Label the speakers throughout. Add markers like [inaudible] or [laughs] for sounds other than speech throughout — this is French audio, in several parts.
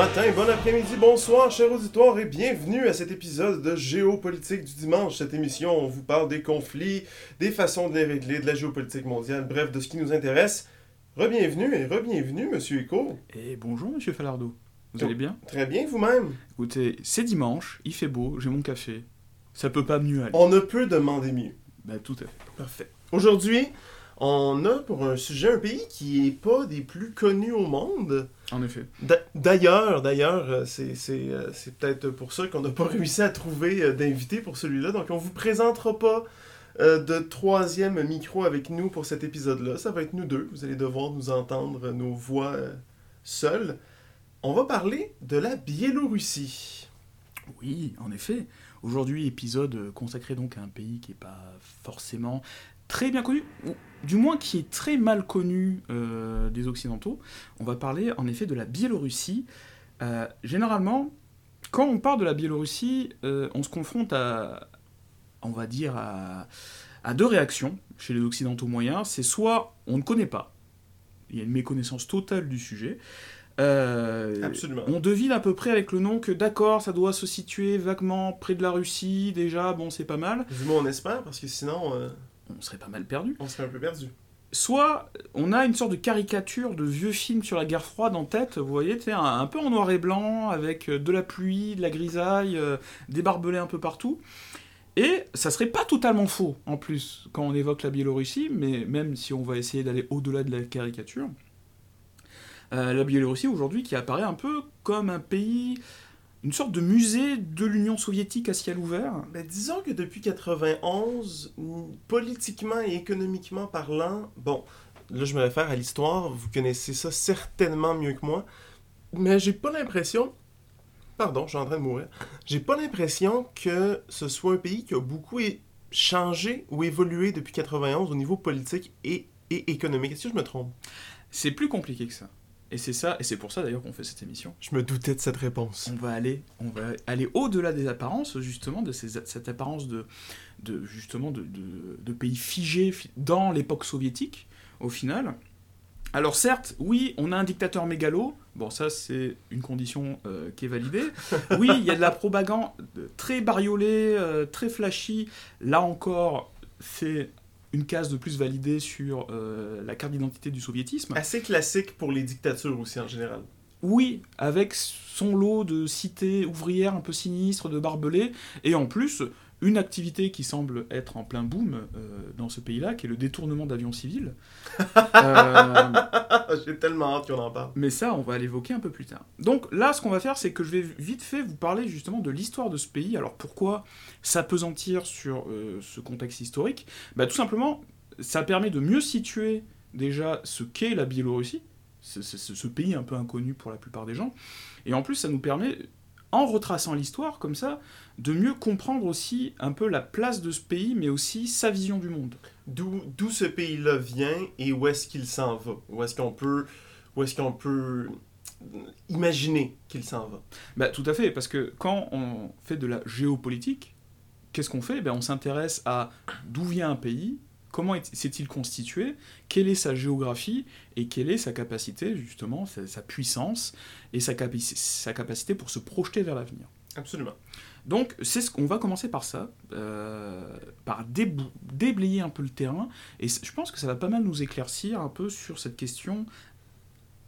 Speaker 1: matin, bon après-midi, bonsoir, chers auditoires, et bienvenue à cet épisode de Géopolitique du dimanche. Cette émission, on vous parle des conflits, des façons de les régler, de la géopolitique mondiale, bref, de ce qui nous intéresse. Rebienvenue et rebienvenue, Monsieur Eco.
Speaker 2: Et bonjour, Monsieur Falardeau. Vous
Speaker 1: Oh.
Speaker 2: allez bien?
Speaker 1: Très bien, vous-même?
Speaker 2: Écoutez, c'est dimanche, il fait beau, j'ai mon café. Ça peut pas mieux aller.
Speaker 1: On ne peut demander mieux.
Speaker 2: Bah, tout à fait.
Speaker 1: Parfait. Aujourd'hui, on a pour un sujet un pays qui est pas des plus connus au monde.
Speaker 2: En effet.
Speaker 1: D'a- D'ailleurs, d'ailleurs, euh, c'est euh, c'est peut-être pour ça qu'on n'a pas [laughs] réussi à trouver euh, d'invité pour celui-là. Donc, on vous présentera pas de troisième micro avec nous pour cet épisode-là. Ça va être nous deux. Vous allez devoir nous entendre nos voix seules. On va parler de la Biélorussie.
Speaker 2: Oui, en effet. Aujourd'hui, épisode consacré donc à un pays qui est pas forcément très bien connu, ou du moins qui est très mal connu euh, des Occidentaux. On va parler en effet de la Biélorussie. Euh, généralement, quand on parle de la Biélorussie, euh, on se confronte à, on va dire, à, à deux réactions chez les Occidentaux moyens. C'est soit on ne connaît pas, il y a une méconnaissance totale du sujet. Euh,
Speaker 1: Absolument.
Speaker 2: on devine à peu près avec le nom que d'accord, ça doit se situer vaguement près de la Russie, déjà, bon, c'est pas mal.
Speaker 1: Du moins, on espère, parce que sinon, euh,
Speaker 2: On serait pas mal perdu.
Speaker 1: on serait un peu perdu.
Speaker 2: Soit on a une sorte de caricature de vieux films sur la guerre froide en tête, vous voyez, un, un peu en noir et blanc, avec euh, de la pluie, de la grisaille, euh, des barbelés un peu partout. Et ça serait pas totalement faux, en plus, quand on évoque la Biélorussie, mais même si on va essayer d'aller au-delà de la caricature. Euh, la Biélorussie aujourd'hui qui apparaît un peu comme un pays, une sorte de musée de l'Union soviétique à ciel ouvert.
Speaker 1: Ben, disons que depuis 91, mm, politiquement et économiquement parlant, bon, là je me réfère à l'histoire, vous connaissez ça certainement mieux que moi, mais j'ai pas l'impression, pardon, je suis en train de mourir, j'ai pas l'impression que ce soit un pays qui a beaucoup changé ou évolué depuis 91 au niveau politique et, et économique. Est-ce que je me trompe?
Speaker 2: C'est plus compliqué que ça. Et c'est ça, et c'est pour ça d'ailleurs qu'on fait cette émission.
Speaker 1: Je me doutais de cette réponse.
Speaker 2: On va aller, on va aller au-delà des apparences, justement, de ces- cette apparence de, de justement de, de- de pays figés fi- dans l'époque soviétique, au final. Alors certes, oui, on a un dictateur mégalo. Bon, ça c'est une condition euh, qui est validée. Oui, il y a de la propagande euh, très bariolée, euh, très flashy. Là encore, c'est une case de plus validée sur euh, la carte d'identité du soviétisme.
Speaker 1: Assez classique pour les dictatures aussi en général.
Speaker 2: Oui, avec son lot de cités ouvrières un peu sinistres, de barbelés, et en plus, une activité qui semble être en plein boom euh, dans ce pays-là, qui est le détournement d'avions civils. [laughs] Euh,
Speaker 1: j'ai tellement hâte qu'on en parle.
Speaker 2: mais ça, on va l'évoquer un peu plus tard. Donc là, ce qu'on va faire, c'est que je vais vite fait vous parler justement de l'histoire de ce pays. Alors pourquoi s'apesantir sur euh, ce contexte historique? Bah, Tout simplement, ça permet de mieux situer déjà ce qu'est la Biélorussie, ce, ce- ce- ce pays un peu inconnu pour la plupart des gens. Et en plus, ça nous permet, en retraçant l'histoire comme ça, de mieux comprendre aussi un peu la place de ce pays, mais aussi sa vision du monde.
Speaker 1: d'où ce pays-là vient et où est-ce qu'il s'en va? Où est-ce qu'on peut, où qu'on peut imaginer qu'il s'en va?
Speaker 2: Bah, tout à fait, parce que quand on fait de la géopolitique, qu'est-ce qu'on fait? Ben, On s'intéresse à d'où vient un pays, comment est- s'est-il constitué, quelle est sa géographie et quelle est sa capacité, justement, sa, sa puissance et sa, capi- sa capacité pour se projeter vers l'avenir.
Speaker 1: Absolument.
Speaker 2: Donc, c'est ce qu'on va commencer par ça, euh, par déblayer un peu le terrain, et je pense que ça va pas mal nous éclaircir un peu sur cette question,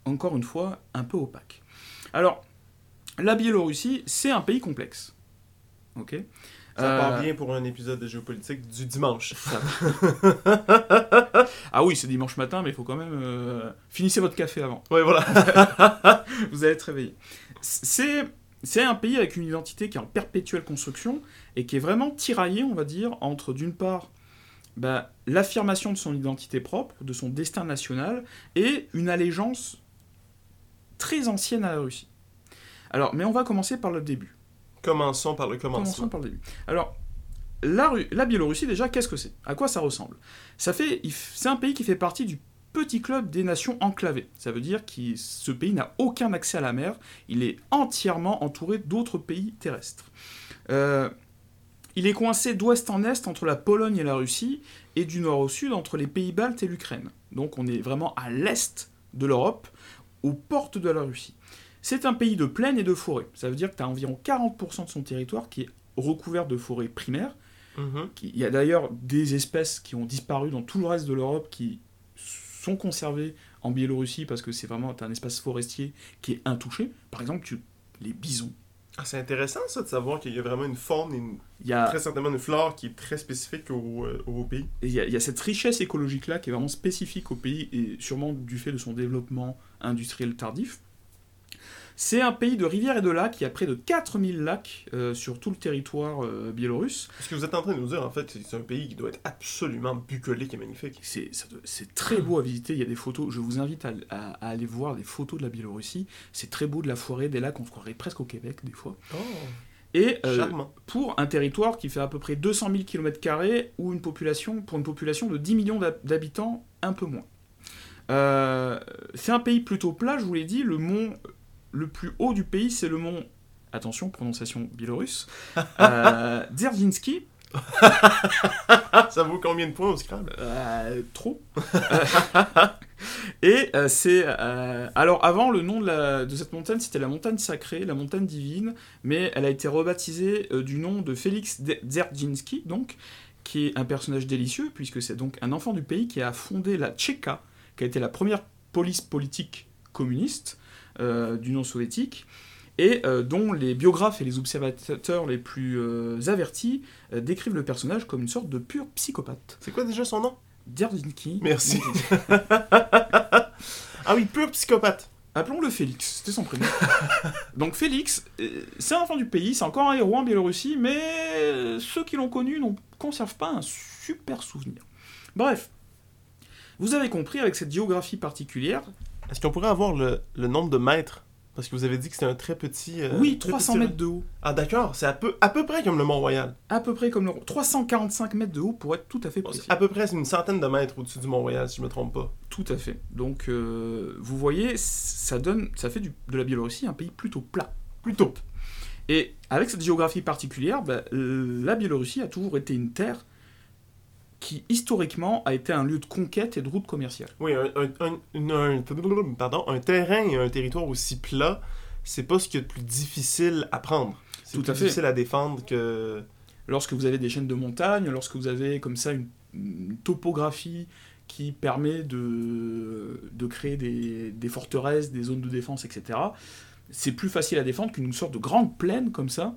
Speaker 2: encore une fois, un peu opaque. Alors, la Biélorussie, c'est un pays complexe. Ok?
Speaker 1: Ça
Speaker 2: Euh,
Speaker 1: part bien pour un épisode de géopolitique du dimanche. [laughs]
Speaker 2: Ah oui, c'est dimanche matin, mais il faut quand même... euh, finissez votre café avant.
Speaker 1: ouais, voilà. [laughs]
Speaker 2: vous allez être réveillé. C'est, c'est un pays avec une identité qui est en perpétuelle construction et qui est vraiment tiraillé, on va dire, entre d'une part bah, l'affirmation de son identité propre, de son destin national, et une allégeance très ancienne à la Russie. Alors, mais on va commencer par le début.
Speaker 1: Commençons par le.
Speaker 2: Commençons début. Alors, la, Ru- la Biélorussie, déjà, qu'est-ce que c'est? À quoi ça ressemble? Ça fait, C'est un pays qui fait partie du petit club des nations enclavées. Ça veut dire que ce pays n'a aucun accès à la mer. Il est entièrement entouré d'autres pays terrestres. Euh, il est coincé d'ouest en est entre la Pologne et la Russie, et du nord au sud entre les pays baltes et l'Ukraine. Donc on est vraiment à l'est de l'Europe, aux portes de la Russie. C'est un pays de plaine et de forêt. Ça veut dire que tu as environ 40% de son territoire qui est recouvert de forêts primaires.
Speaker 1: Mhm.
Speaker 2: Il y a d'ailleurs des espèces qui ont disparu dans tout le reste de l'Europe qui sont conservées en Biélorussie parce que c'est vraiment un espace forestier qui est intouché. Par exemple, tu- les bisons.
Speaker 1: Ah, c'est intéressant ça de savoir qu'il y a vraiment une faune et une-
Speaker 2: Il y a,
Speaker 1: très certainement une flore qui est très spécifique au, euh, au pays.
Speaker 2: il y a- il y a cette richesse écologique-là qui est vraiment spécifique au pays et sûrement du fait de son développement industriel tardif. C'est un pays de rivières et de lacs, il y a près de 4000 lacs euh, sur tout le territoire euh, biélorusse.
Speaker 1: Ce que vous êtes en train de nous dire, en fait, c'est un pays qui doit être absolument bucolique et magnifique.
Speaker 2: C'est très beau à visiter, il y a des photos, je vous invite à, à- à aller voir des photos de la Biélorussie. C'est très beau de la forêt, des lacs, on se croirait presque au Québec des fois.
Speaker 1: Oh,
Speaker 2: Et euh, pour un territoire qui fait à peu près 200 000 km ou une population, pour une population de 10 millions d'hab- d'habitants, un peu moins. Euh, c'est un pays plutôt plat, je vous l'ai dit, le mont le plus haut du pays, c'est le mont, attention, prononciation biélorusse, [laughs] euh, Dzerzhinsky, [laughs]
Speaker 1: ça vaut combien de points au Scrabble?
Speaker 2: Euh, trop. [laughs] et euh, c'est. euh, alors, avant, le nom de, la- de cette montagne, c'était la montagne sacrée, la montagne divine, mais elle a été rebaptisée du nom de Félix Dzerzhinsky, donc, qui est un personnage délicieux, puisque c'est donc un enfant du pays qui a fondé la Tchéka, qui a été la première police politique communiste d'Union soviétique. Et euh, dont les biographes et les observateurs les plus euh, avertis euh, décrivent le personnage comme une sorte de pur psychopathe.
Speaker 1: C'est quoi déjà son nom?
Speaker 2: Dzerzhinsky.
Speaker 1: Merci. [laughs] Ah oui, pur psychopathe.
Speaker 2: Appelons-le Félix, c'était son prénom. [laughs] Donc Félix, euh, c'est un enfant du pays, c'est encore un héros en Biélorussie, mais euh, ceux qui l'ont connu n'en conservent pas un super souvenir. Bref, vous avez compris, avec cette géographie particulière,
Speaker 1: Est-ce qu'on pourrait avoir le, le nombre de mètres? Parce que vous avez dit que c'était un très petit. euh,
Speaker 2: oui,
Speaker 1: très
Speaker 2: 300
Speaker 1: petit-
Speaker 2: mètres de haut,
Speaker 1: Ah d'accord, c'est à peu, à peu près comme le Mont-Royal.
Speaker 2: à peu près comme le... 345 mètres de haut pour être tout à fait
Speaker 1: Bon,
Speaker 2: précis.
Speaker 1: c'est à peu près une centaine de mètres au-dessus du Mont-Royal, si je me trompe pas.
Speaker 2: Tout à fait. Donc, euh, vous voyez, ça donne, ça fait du- de la Biélorussie un pays plutôt plat.
Speaker 1: Plutôt.
Speaker 2: Et avec cette géographie particulière, bah, euh, la Biélorussie a toujours été une terre qui, historiquement, a été un lieu de conquête et de route commerciale.
Speaker 1: Oui, un, un- un- une- un- pardon, un terrain et un territoire aussi plat, c'est pas ce qu'il y a de plus difficile à prendre. C'est
Speaker 2: Tout
Speaker 1: plus
Speaker 2: à fait.
Speaker 1: difficile à défendre que.
Speaker 2: Lorsque vous avez des chaînes de montagnes, lorsque vous avez comme ça une, une topographie qui permet de, de créer des, des forteresses, des zones de défense, etc., c'est plus facile à défendre qu'une sorte de grande plaine comme ça,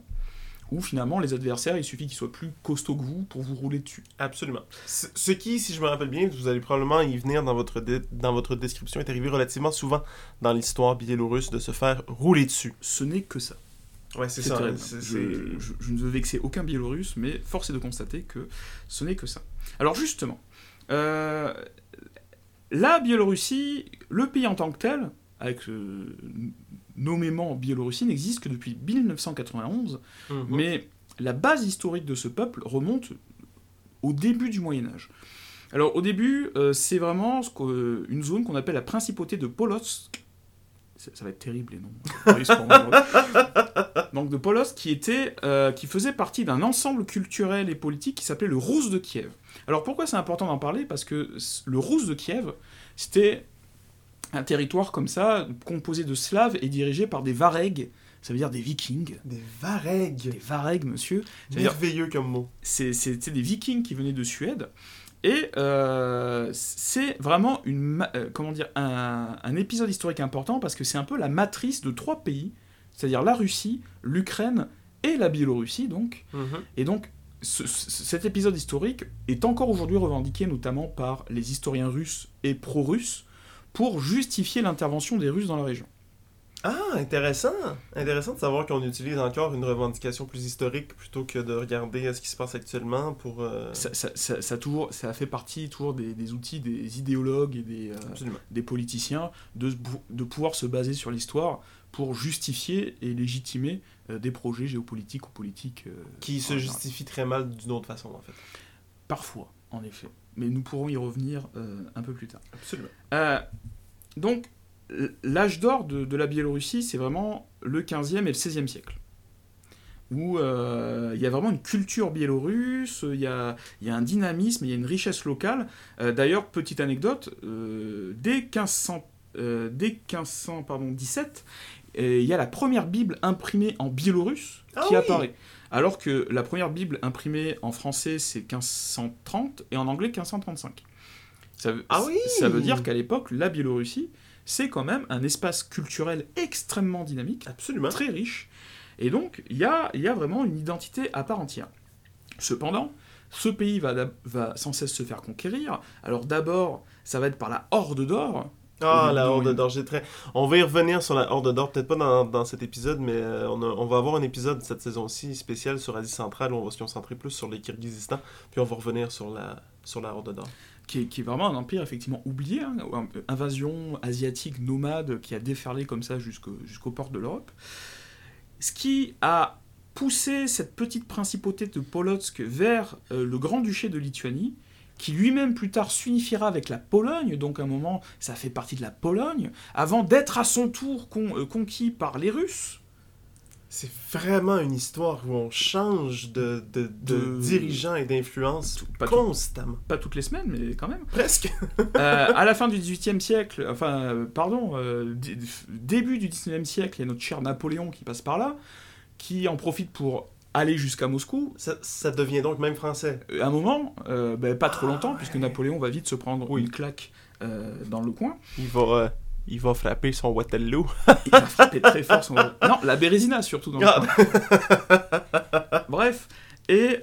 Speaker 2: où finalement les adversaires, il suffit qu'ils soient plus costauds que vous pour vous rouler dessus.
Speaker 1: Absolument. Ce ce qui, si je me rappelle bien, vous allez probablement y venir dans votre, dans votre description, est arrivé relativement souvent dans l'histoire biélorusse de se faire rouler dessus.
Speaker 2: Ce n'est que ça.
Speaker 1: Ouais, c'est ça.
Speaker 2: Je, je- je ne veux vexer aucun Biélorusse, mais force est de constater que ce n'est que ça. Alors justement, euh, la Biélorussie, le pays en tant que tel, avec euh, nommément Biélorussie, n'existe que depuis 1991,
Speaker 1: Mhm.
Speaker 2: mais la base historique de ce peuple remonte au début du Moyen Âge. Alors au début, euh, c'est vraiment ce que- une zone qu'on appelle la principauté de Polotsk. Ça, ça va être terrible les noms. Donc de Polotsk qui était, euh, qui faisait partie d'un ensemble culturel et politique qui s'appelait le Rousse de Kiev. Alors pourquoi c'est important d'en parler? Parce que le Rousse de Kiev, c'était un territoire comme ça, composé de Slaves et dirigé par des Varegs, ça veut dire des Vikings.
Speaker 1: Des
Speaker 2: Des
Speaker 1: varegs.
Speaker 2: Varegs, monsieur. C'est-à-dire-
Speaker 1: Merveilleux comme mot.
Speaker 2: c'est- C'était des Vikings qui venaient de Suède. Et euh, c'est vraiment une, euh, comment dire, un, un épisode historique important parce que c'est un peu la matrice de trois pays, c'est-à-dire la Russie, l'Ukraine et la Biélorussie. Donc.
Speaker 1: Mhm.
Speaker 2: Et donc, ce- ce- cet épisode historique est encore aujourd'hui revendiqué notamment par les historiens russes et pro-russes pour justifier l'intervention des Russes dans la région.
Speaker 1: Ah, intéressant. Intéressant de savoir qu'on utilise encore une revendication plus historique plutôt que de regarder euh, ce qui se passe actuellement pour... euh,
Speaker 2: Ça, ça- ça- ça a toujours, ça a fait partie toujours des, des outils des idéologues et des, euh, des politiciens de, de pouvoir se baser sur l'histoire pour justifier et légitimer euh, des projets géopolitiques ou politiques.
Speaker 1: Qui se
Speaker 2: général.
Speaker 1: justifie très mal d'une autre façon, en fait.
Speaker 2: Parfois, en effet. Mais nous pourrons y revenir euh, un peu plus tard.
Speaker 1: Absolument.
Speaker 2: Euh, donc, l'âge d'or de, de la Biélorussie, c'est vraiment le 15e et le 16e siècle. Où euh, il y a vraiment une culture biélorusse, il y a, il y a un dynamisme, il y a une richesse locale. D'ailleurs, petite anecdote, dès 1500, euh, dès 1517, euh, il y a la première Bible imprimée en biélorusse
Speaker 1: Ah
Speaker 2: qui
Speaker 1: oui
Speaker 2: apparaît. Alors que la première Bible imprimée en français, c'est 1530 et en anglais 1535. Ça, veut-
Speaker 1: Ah oui
Speaker 2: Ça veut dire qu'à l'époque, la Biélorussie, c'est quand même un espace culturel extrêmement dynamique,
Speaker 1: Absolument.
Speaker 2: très riche. Et donc, il y a, il y a vraiment une identité à part entière. Cependant, ce pays va sans cesse se faire conquérir. Alors d'abord, ça va être par la Horde d'Or.
Speaker 1: Ah, la Horde d'Or, j'ai très... On va y revenir sur la Horde d'Or, peut-être pas dans, dans cet épisode, mais euh, on, a- on va avoir un épisode cette saison-ci spécial sur Asie centrale où on va se concentrer plus sur les Kirghizistan, puis on va revenir sur la, sur la Horde d'Or.
Speaker 2: qui est, qui est vraiment un empire effectivement oublié, hein, invasion asiatique nomade qui a déferlé comme ça jusqu'au- jusqu'aux portes de l'Europe. Ce qui a poussé cette petite principauté de Polotsk vers euh, le grand-duché de Lituanie, qui lui-même plus tard s'unifiera avec la Pologne, donc à un moment ça fait partie de la Pologne, avant d'être à son tour con- euh, conquis par les Russes.
Speaker 1: C'est vraiment une histoire où on change de, de, de
Speaker 2: De-
Speaker 1: dirigeants et d'influence
Speaker 2: tout-
Speaker 1: constamment.
Speaker 2: Pas toutes les semaines, mais quand même.
Speaker 1: Presque. [laughs]
Speaker 2: Euh, à la fin du XVIIIe siècle, enfin, euh, pardon, euh, dé- début du XIXe siècle, il y a notre cher Napoléon qui passe par là, qui en profite pour aller jusqu'à Moscou.
Speaker 1: Ça, ça devient donc même français.
Speaker 2: Euh, À un moment, euh, ben, pas trop
Speaker 1: Ah,
Speaker 2: longtemps, puisque
Speaker 1: ouais.
Speaker 2: Napoléon va vite se prendre
Speaker 1: Oui.
Speaker 2: une claque euh, dans le coin.
Speaker 1: Il va, il va frapper son Waterloo.
Speaker 2: Il va frapper très fort son... Non, la Bérésina surtout dans le
Speaker 1: Ah.
Speaker 2: coin. Bref, et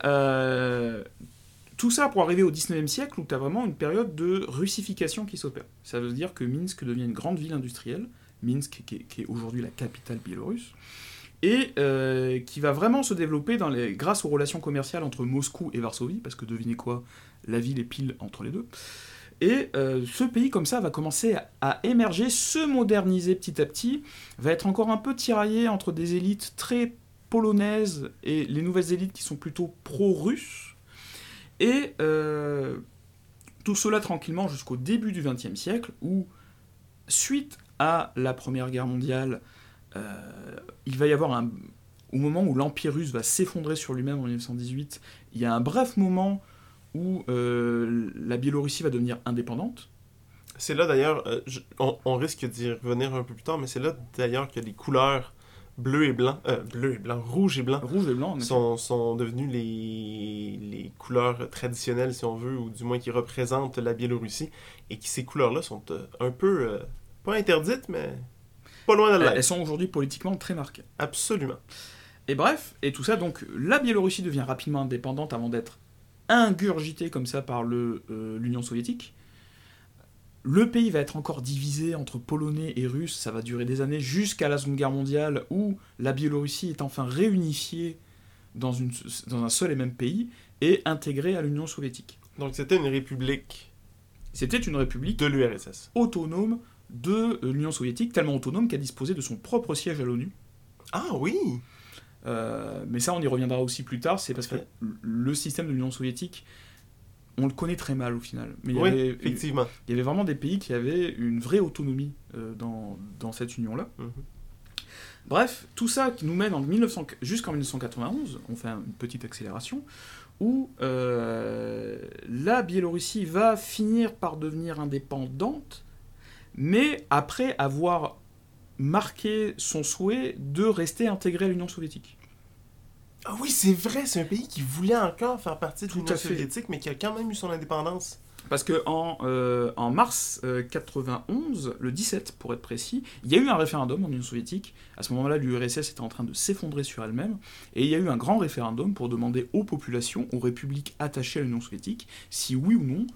Speaker 2: tout ça pour arriver au 19e siècle où tu as vraiment une période de russification qui s'opère. Ça veut dire que Minsk devient une grande ville industrielle, Minsk qui est, qui est aujourd'hui la capitale biélorusse, et euh, qui va vraiment se développer dans les, grâce aux relations commerciales entre Moscou et Varsovie, parce que devinez quoi, la ville est pile entre les deux. Et euh, ce pays, comme ça, va commencer à, émerger, se moderniser petit à petit, va être encore un peu tiraillé entre des élites très polonaises et les nouvelles élites qui sont plutôt pro-russes. Et euh, tout cela tranquillement jusqu'au début du XXe siècle, où, suite à la Première Guerre mondiale, il va y avoir un... Au moment où l'Empire russe va s'effondrer sur lui-même en 1918, il y a un bref moment où euh, la Biélorussie va devenir indépendante.
Speaker 1: C'est là d'ailleurs, euh, on, on risque d'y revenir un peu plus tard, mais c'est là d'ailleurs que les couleurs bleu et blanc, euh, bleu et blanc, rouge et blanc,
Speaker 2: Rouge et blanc,
Speaker 1: sont, sont devenues les, les couleurs traditionnelles, si on veut, ou du moins qui représentent la Biélorussie, et qui ces couleurs-là sont euh, un peu, euh, pas interdites, mais pas loin de
Speaker 2: Elles- sont aujourd'hui politiquement très marquées.
Speaker 1: Absolument.
Speaker 2: Et bref, et tout ça, donc la Biélorussie devient rapidement indépendante avant d'être ingurgitée comme ça par euh, l'Union soviétique. Le pays va être encore divisé entre Polonais et Russes, ça va durer des années jusqu'à la Seconde Guerre mondiale où la Biélorussie est enfin réunifiée dans, une, dans un seul et même pays et intégrée à l'Union soviétique.
Speaker 1: Donc c'était une république
Speaker 2: C'était une république
Speaker 1: de l'URSS.
Speaker 2: autonome de euh, l'Union soviétique, tellement autonome qu'elle disposait de son propre siège à l'ONU.
Speaker 1: Ah oui
Speaker 2: Euh, mais ça, on y reviendra aussi plus tard, c'est parce que le système de l'Union soviétique, on le connaît très mal au final. Mais il y,
Speaker 1: Oui,
Speaker 2: avait,
Speaker 1: effectivement.
Speaker 2: il y avait vraiment des pays qui avaient une vraie autonomie euh, dans, dans cette union-là.
Speaker 1: Mhm.
Speaker 2: Bref, tout ça qui nous mène en 1900 jusqu'en 1991, on fait une petite accélération, où euh, la Biélorussie va finir par devenir indépendante, mais après avoir marqué son souhait de rester intégrée à l'Union soviétique.
Speaker 1: Ah oui, c'est vrai, c'est un pays qui voulait encore faire partie de l'Union soviétique, mais qui a quand même eu son indépendance.
Speaker 2: Parce que en, euh, en mars euh, 91, le 17 pour être précis, il y a eu un référendum en Union soviétique. À ce moment-là, l'URSS était en train de s'effondrer sur elle-même. Et il y a eu un grand référendum pour demander aux populations, aux républiques attachées à l'Union soviétique, si oui ou non,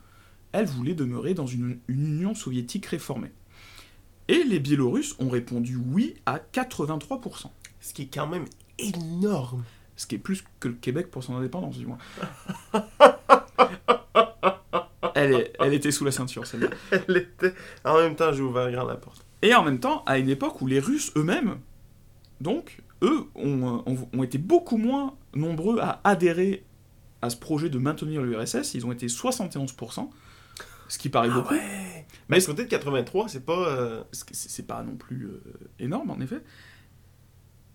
Speaker 2: elles voulaient demeurer dans une, une Union soviétique réformée. Et les Biélorusses ont répondu oui à 83%.
Speaker 1: Ce qui est quand même énorme.
Speaker 2: Ce qui est plus que le Québec pour son indépendance, du moins. [laughs] elle, est- elle était sous la ceinture, celle-là.
Speaker 1: Elle était... En même temps, j'ai ouvert grand la porte.
Speaker 2: Et en même temps, à une époque où les Russes eux-mêmes, donc, eux, ont, ont- ont été beaucoup moins nombreux à adhérer à ce projet de maintenir l'URSS. Ils ont été 71%, ce qui paraît beaucoup.
Speaker 1: Ah ouais
Speaker 2: Mais
Speaker 1: Mais côté de 83, c'est pas... euh,
Speaker 2: ce c'est pas non plus euh, énorme, en effet.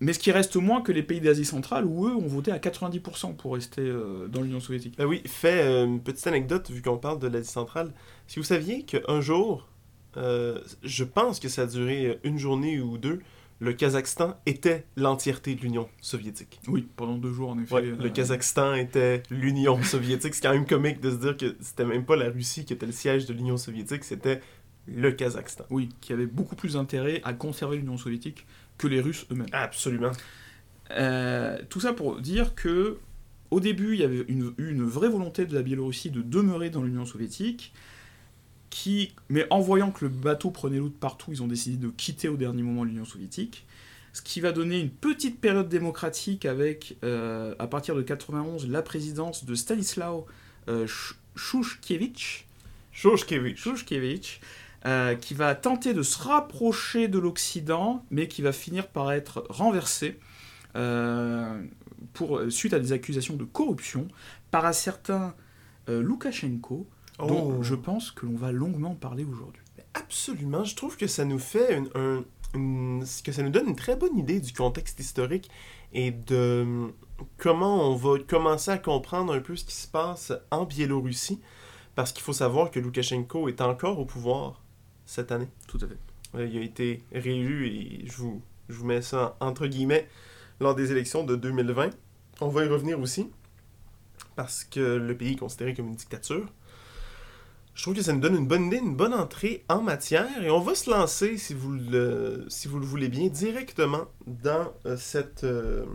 Speaker 2: Mais ce qui reste moins que les pays d'Asie centrale, où eux ont voté à 90% pour rester euh, dans l'Union soviétique.
Speaker 1: Ben oui, fait euh, une petite anecdote, vu qu'on parle de l'Asie centrale. Si vous saviez qu'un jour, je pense que ça a duré une journée ou deux, le Kazakhstan était l'entièreté de l'Union soviétique.
Speaker 2: Oui, pendant deux jours, en effet.
Speaker 1: Ouais,
Speaker 2: euh,
Speaker 1: Le Kazakhstan était l'Union soviétique. C'est quand même comique de se dire que c'était même pas la Russie qui était le siège de l'Union soviétique, c'était le Kazakhstan.
Speaker 2: Oui, qui avait beaucoup plus intérêt à conserver l'Union soviétique que les Russes eux-mêmes.
Speaker 1: Absolument.
Speaker 2: Euh, tout ça pour dire que au début, il y avait une, eu une vraie volonté de la Biélorussie de demeurer dans l'Union soviétique, qui, mais en voyant que le bateau prenait l'eau de partout, ils ont décidé de quitter au dernier moment l'Union soviétique. Ce qui va donner une petite période démocratique avec, euh, à partir de 91, la présidence de Stanislaw euh, Sh- Shushkevich. Shushkevich, euh, qui va tenter de se rapprocher de l'Occident, mais qui va finir par être renversé euh, pour, suite à des accusations de corruption par un certain euh, Dont
Speaker 1: Oh.
Speaker 2: je pense que l'on va longuement parler aujourd'hui.
Speaker 1: Absolument, je trouve que ça nous fait un- une- que ça nous donne une très bonne idée du contexte historique et de hum, comment on va commencer à comprendre un peu ce qui se passe en Biélorussie, parce qu'il faut savoir que Loukachenko est encore au pouvoir cette année.
Speaker 2: Tout à fait.
Speaker 1: Euh, Il a été réélu et je vous, je vous mets ça entre guillemets lors des élections de 2020. On va y revenir aussi parce que le pays est considéré comme une dictature. Je trouve que ça nous donne une bonne idée, une bonne entrée en matière et on va se lancer, si vous le, si vous le voulez bien, directement dans, euh, cette, euh,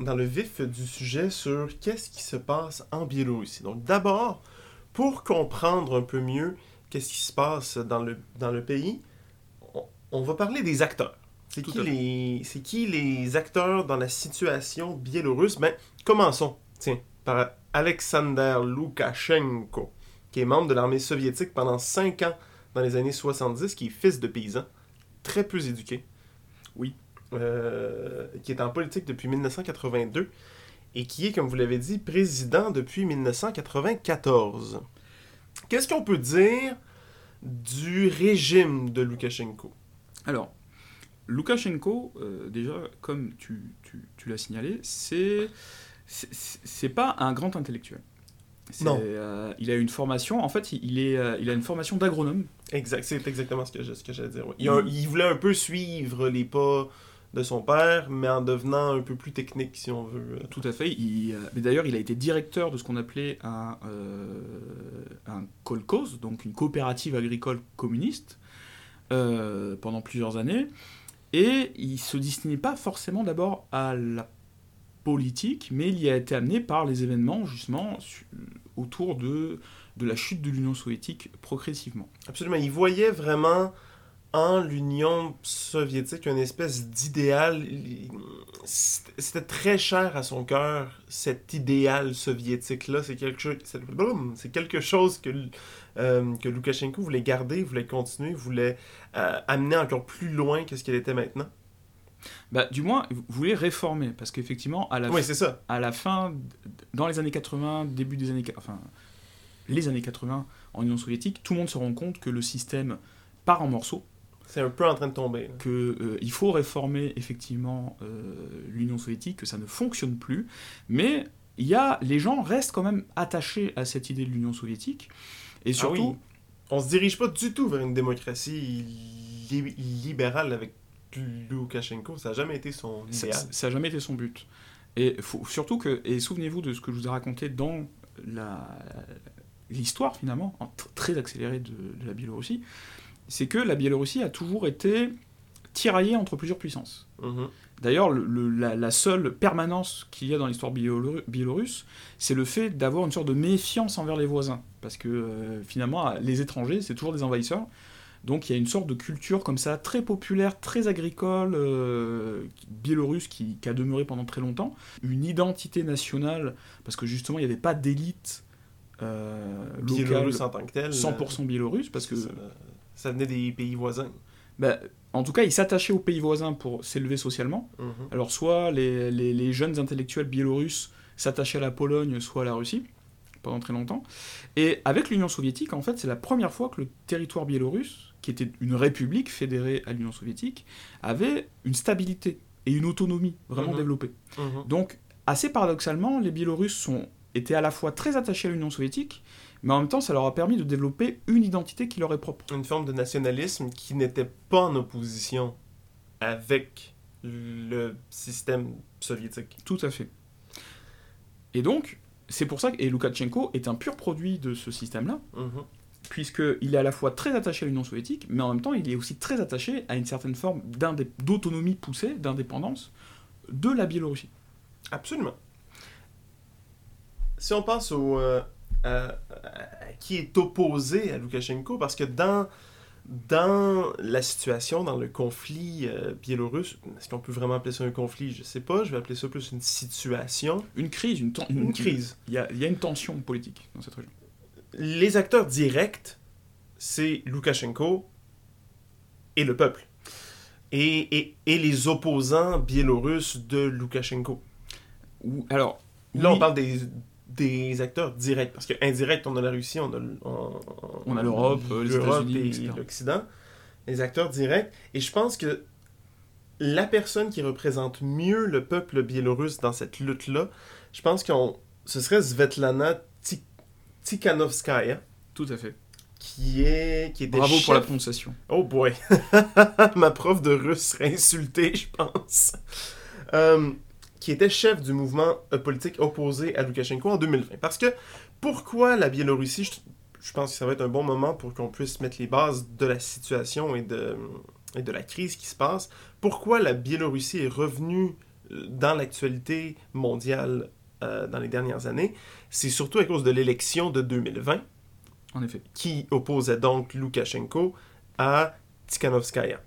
Speaker 1: dans le vif du sujet sur qu'est-ce qui se passe en Biélorussie. Donc d'abord, pour comprendre un peu mieux qu'est-ce qui se passe dans le, dans le pays, on, on va parler des acteurs. C'est qui, les, c'est qui les acteurs dans la situation biélorusse? Ben, commençons, tiens, par Alexander Loukachenko, qui est membre de l'armée soviétique pendant 5 ans dans les années 70, qui est fils de paysan, très peu éduqué.
Speaker 2: Oui.
Speaker 1: Euh, qui est en politique depuis 1982 et qui est, comme vous l'avez dit, président depuis 1994. Qu'est-ce qu'on peut dire du régime de Loukachenko?
Speaker 2: Alors, Loukachenko, euh, déjà, comme tu, tu- tu l'as signalé, c'est c'est- c'est pas un grand intellectuel.
Speaker 1: Non.
Speaker 2: euh, il a une formation, en fait, il, est, euh, il a une formation d'agronome.
Speaker 1: Exact, c'est exactement ce que je- ce que j'allais dire. ouais. Il, a- il voulait un peu suivre les pas de son père, mais en devenant un peu plus technique, si on veut.
Speaker 2: Tout à fait. Il, euh, mais d'ailleurs, il a été directeur de ce qu'on appelait un, euh, un kolkhoz, donc une coopérative agricole communiste, euh, pendant plusieurs années. Et il se destinait pas forcément d'abord à la politique, mais il y a été amené par les événements, justement, autour de, de la chute de l'Union soviétique progressivement.
Speaker 1: Absolument. Il voyait vraiment en l'Union soviétique une espèce d'idéal. C'était très cher à son cœur, cet idéal soviétique-là. C'est quelque, chose- quelque chose que, euh, que Loukachenko voulait garder, voulait continuer, voulait euh, amener encore plus loin que ce qu'il était maintenant.
Speaker 2: Bah, du moins, vous voulez réformer, parce qu'effectivement, à la
Speaker 1: Oui, c'est ça.
Speaker 2: à la fin, dans les années 80, début des années... Enfin, les années 80 en Union soviétique, tout le monde se rend compte que le système part en morceaux,
Speaker 1: C'est un peu en train de tomber.
Speaker 2: qu'il faut réformer effectivement euh, l'Union soviétique, que ça ne fonctionne plus, mais il y a, les gens restent quand même attachés à cette idée de l'Union soviétique, et surtout...
Speaker 1: Ah oui. On se dirige pas du tout vers une démocratie li- libérale avec Loukachenko. Ça n'a jamais été son
Speaker 2: Ça
Speaker 1: idéal.
Speaker 2: n'a jamais été son but. Et faut, surtout que, et souvenez-vous de ce que je vous ai raconté dans l'histoire finalement, en tr- très accélérée de, de la Biélorussie, c'est que la Biélorussie a toujours été tiraillée entre plusieurs puissances.
Speaker 1: Mhm.
Speaker 2: D'ailleurs, le- le- la, la seule permanence qu'il y a dans l'histoire biéloru- biélorusse, c'est le fait d'avoir une sorte de méfiance envers les voisins. Parce que euh, finalement, les étrangers, c'est toujours des envahisseurs. Donc il y a une sorte de culture comme ça, très populaire, très agricole, euh, biélorusse, qui, qui a demeuré pendant très longtemps. Une identité nationale, parce que justement, il n'y avait pas d'élite euh,
Speaker 1: Biélorusse en tant que tel.
Speaker 2: 100% biélorusse, parce que
Speaker 1: ça, ça venait des pays voisins.
Speaker 2: bah, en tout cas, ils s'attachaient aux pays voisins pour s'élever socialement.
Speaker 1: Mhm.
Speaker 2: Alors soit les, les- les jeunes intellectuels biélorusses s'attachaient à la Pologne, soit à la Russie, pendant très longtemps. Et avec l'Union soviétique, en fait, c'est la première fois que le territoire biélorusse, qui était une république fédérée à l'Union soviétique, avait une stabilité et une autonomie vraiment
Speaker 1: Mhm.
Speaker 2: développée.
Speaker 1: Mhm.
Speaker 2: Donc, assez paradoxalement, les Biélorusses sont, étaient à la fois très attachés à l'Union soviétique, mais en même temps, ça leur a permis de développer une identité qui leur est propre.
Speaker 1: Une forme de nationalisme qui n'était pas en opposition avec le système soviétique.
Speaker 2: Tout à fait. Et donc, c'est pour ça que et Loukachenko est un pur produit de ce système-là,
Speaker 1: Mhm.
Speaker 2: Puisqu'il est à la fois très attaché à l'Union soviétique, mais en même temps, il est aussi très attaché à une certaine forme d'autonomie poussée, d'indépendance de la Biélorussie.
Speaker 1: Absolument. Si on passe au. euh, qui est opposé à Loukachenko, parce que dans, dans la situation, dans le conflit euh, biélorusse, est-ce qu'on peut vraiment appeler ça un conflit? Je sais pas, je vais appeler ça plus une situation.
Speaker 2: Une crise, une,
Speaker 1: crise.
Speaker 2: Il y a, il y a une tension politique dans cette région.
Speaker 1: Les acteurs directs, c'est Loukachenko et le peuple. Et, et, et les opposants biélorusses de Loukachenko.
Speaker 2: Ou, alors,
Speaker 1: Là,
Speaker 2: oui,
Speaker 1: on parle des, des acteurs directs. Parce qu'indirect, on a la Russie, on a, on,
Speaker 2: On a l'Europe, euh, les États-Unis,
Speaker 1: l'Occident. Les acteurs directs. Et je pense que la personne qui représente mieux le peuple biélorusse dans cette lutte-là, je pense que ce serait Svetlana Tikhanovskaya,
Speaker 2: tout à fait.
Speaker 1: qui est qui était
Speaker 2: Bravo pour la prononciation.
Speaker 1: Oh boy. [laughs] Ma prof de russe serait insultée, je pense. Euh, qui était chef du mouvement euh, politique opposé à Loukachenko en 2020. Parce que pourquoi la Biélorussie, je, je pense que ça va être un bon moment pour qu'on puisse mettre les bases de la situation et de, et de la crise qui se passe. Pourquoi la Biélorussie est revenue euh, dans l'actualité mondiale euh, dans les dernières années, c'est surtout à cause de l'élection de 2020
Speaker 2: En effet.
Speaker 1: qui opposait donc Loukachenko à Tikhanovskaya.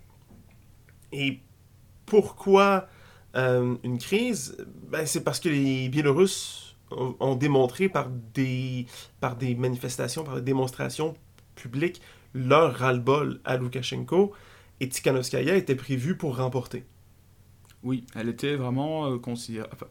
Speaker 1: Et pourquoi euh, une crise? Ben, C'est parce que les Biélorusses ont, ont démontré par des, par des manifestations, par des démonstrations publiques, leur ras-le-bol à Loukachenko, et Tikhanovskaya était prévue pour remporter.
Speaker 2: Oui, elle était vraiment euh, considérée. enfin,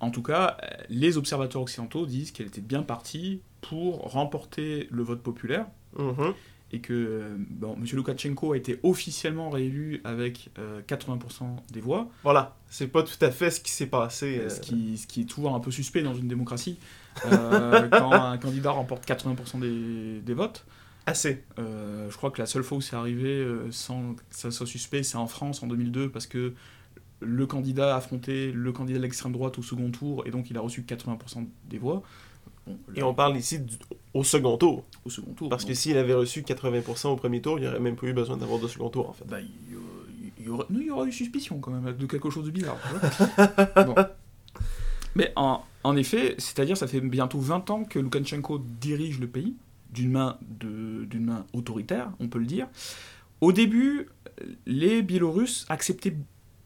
Speaker 2: en tout cas, euh, les observateurs occidentaux disent qu'elle était bien partie pour remporter le vote populaire
Speaker 1: Mhm.
Speaker 2: et que euh, bon, M. Loukachenko a été officiellement réélu avec euh, 80% des voix,
Speaker 1: Voilà, c'est pas tout à fait ce qui s'est passé. euh,
Speaker 2: ce, qui, ce qui est toujours un peu suspect dans une démocratie. Euh, [laughs] quand un candidat remporte 80% des, des votes,
Speaker 1: Assez.
Speaker 2: Euh, je crois que la seule fois où c'est arrivé euh, sans que ça soit suspect, c'est en France en 2002 parce que le candidat a affronté le candidat de l'extrême droite au second tour et donc il a reçu 80% des voix. Bon,
Speaker 1: Et on parle ici du- au second tour.
Speaker 2: au second tour.
Speaker 1: Parce que s'il avait reçu 80% au premier tour, il n'y aurait même pas eu besoin d'avoir de second tour, en fait.
Speaker 2: bah, il, aurait, non, il y aurait eu suspicion quand même de quelque chose de bizarre. [laughs] Bon. Mais en, en effet, c'est-à-dire ça fait bientôt 20 ans que Loukachenko dirige le pays d'une main, de- main autoritaire, on peut le dire. Au début, les Biélorusses acceptaient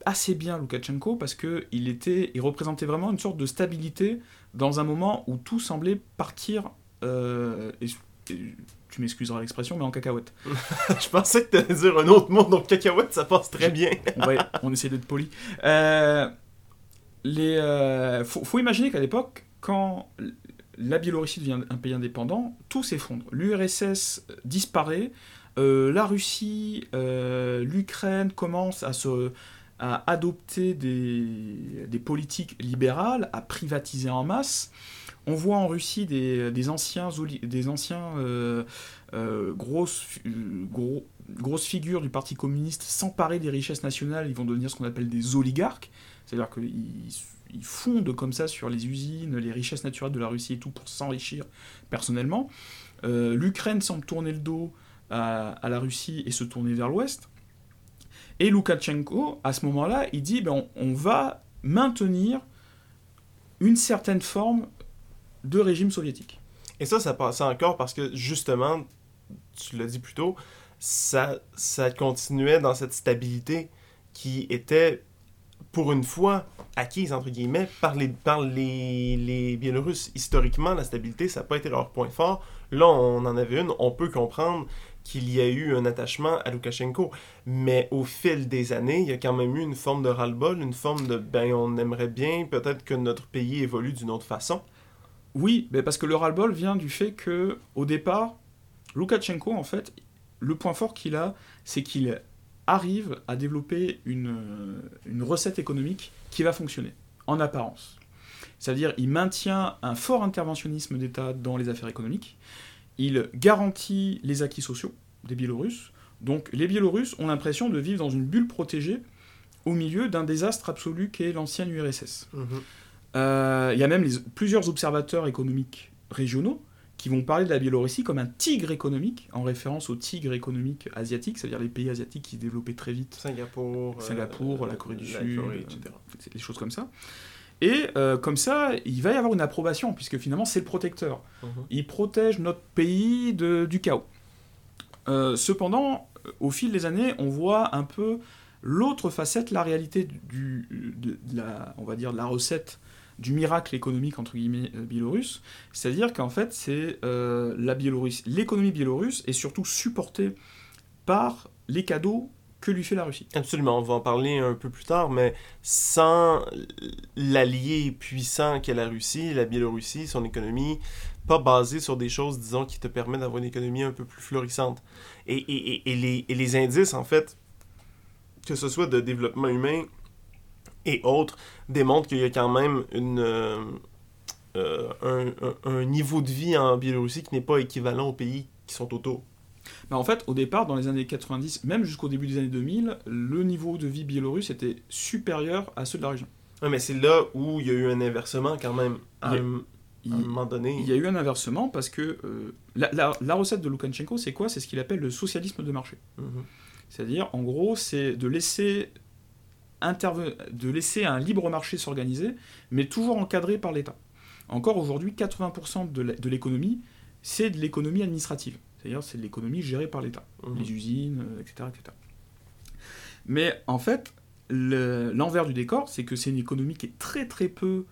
Speaker 2: assez bien Loukachenko parce qu'il était, il représentait vraiment une sorte de stabilité dans un moment où tout semblait partir, euh, et- et tu m'excuseras l'expression, mais en cacahuète. [laughs]
Speaker 1: Je pensais que tu allais dire un autre mot, donc cacahuète, ça passe très bien. [laughs]
Speaker 2: va, on essaie d'être poli. Euh, les, euh, faut, faut imaginer qu'à l'époque, quand la Biélorussie devient un pays indépendant, tout s'effondre. L'URSS disparaît, euh, la Russie, euh, l'Ukraine commencent à se à adopter des, politiques libérales, à privatiser en masse. On voit en Russie des, des anciens, des anciens euh, euh, grosses, grosses figures du Parti communiste s'emparer des richesses nationales, ils vont devenir ce qu'on appelle des oligarques, c'est-à-dire qu'ils ils fondent comme ça sur les usines, les richesses naturelles de la Russie et tout pour s'enrichir personnellement. Euh, L'Ukraine semble tourner le dos à la Russie et se tourner vers l'Ouest. Et Loukachenko, à ce moment-là, il dit ben, on, va maintenir une certaine forme de régime soviétique.
Speaker 1: Et ça, ça passait encore parce que, justement, tu l'as dit plus tôt, ça, ça continuait dans cette stabilité qui était, pour une fois, acquise, entre guillemets, par les Biélorusses. Historiquement, la stabilité, ça n'a pas été leur point fort. Là, on en avait une. On peut comprendre qu'il y a eu un attachement à Loukachenko. Mais au fil des années, il y a quand même eu une forme de ras-le-bol, une forme de, ben, on aimerait bien peut-être que notre pays évolue d'une autre façon.
Speaker 2: Oui, mais parce que le ras-le-bol vient du fait que, au départ, Loukachenko, en fait, le point fort qu'il a, c'est qu'il arrive à développer une, une recette économique qui va fonctionner, en apparence. C'est-à-dire, il maintient un fort interventionnisme d'État dans les affaires économiques, il garantit les acquis sociaux des Biélorusses, donc les Biélorusses ont l'impression de vivre dans une bulle protégée au milieu d'un désastre absolu qu'est l'ancienne URSS.
Speaker 1: Mhm.
Speaker 2: Euh, Il y a même les- plusieurs observateurs économiques régionaux qui vont parler de la Biélorussie comme un tigre économique, en référence au tigre économique asiatique, c'est-à-dire les pays asiatiques qui se développaient très vite,
Speaker 1: Singapour, euh,
Speaker 2: Singapour, la Corée du
Speaker 1: la
Speaker 2: Sud,
Speaker 1: Corée,
Speaker 2: euh,
Speaker 1: etc.
Speaker 2: c'est des choses comme ça. Et euh, comme ça, il va y avoir une approbation, puisque finalement c'est le protecteur.
Speaker 1: Mhm.
Speaker 2: Il protège notre pays de- du chaos. Euh, cependant, euh, au fil des années, on voit un peu l'autre facette, la réalité du, de, de la, on va dire, de la recette du miracle économique entre guillemets euh, biélorusse, c'est-à-dire qu'en fait, c'est la Biélorusse, l'économie biélorusse est surtout supportée par les cadeaux que lui fait la Russie.
Speaker 1: Absolument, on va en parler un peu plus tard, mais sans l'allié puissant qu'est la Russie, la Biélorussie, son économie, pas basée sur des choses, disons, qui te permettent d'avoir une économie un peu plus florissante. Et, les, indices, en fait, que ce soit de développement humain et autres, démontrent qu'il y a quand même une, euh, euh, un, un- un niveau de vie en Biélorussie qui n'est pas équivalent aux pays qui sont autour.
Speaker 2: Bah, en fait, au départ, dans les années 90, même jusqu'au début des années 2000, le niveau de vie biélorusse était supérieur à ceux de la région.
Speaker 1: Ouais, mais c'est là où il y a eu un inversement quand même. À,
Speaker 2: Il
Speaker 1: un, à
Speaker 2: Il,
Speaker 1: un moment donné.
Speaker 2: il y a eu un inversement parce que euh, la, la- la recette de Loukachenko, c'est quoi? C'est ce qu'il appelle le socialisme de marché.
Speaker 1: Mhm.
Speaker 2: C'est-à-dire, en gros, c'est de laisser, de laisser un libre marché s'organiser, mais toujours encadré par l'État. Encore aujourd'hui, 80% de la- de l'économie, c'est de l'économie administrative. C'est-à-dire, c'est de l'économie gérée par l'État.
Speaker 1: Mhm.
Speaker 2: les usines, euh, etc., etc. Mais en fait, le- l'envers du décor, c'est que c'est une économie qui est très très peu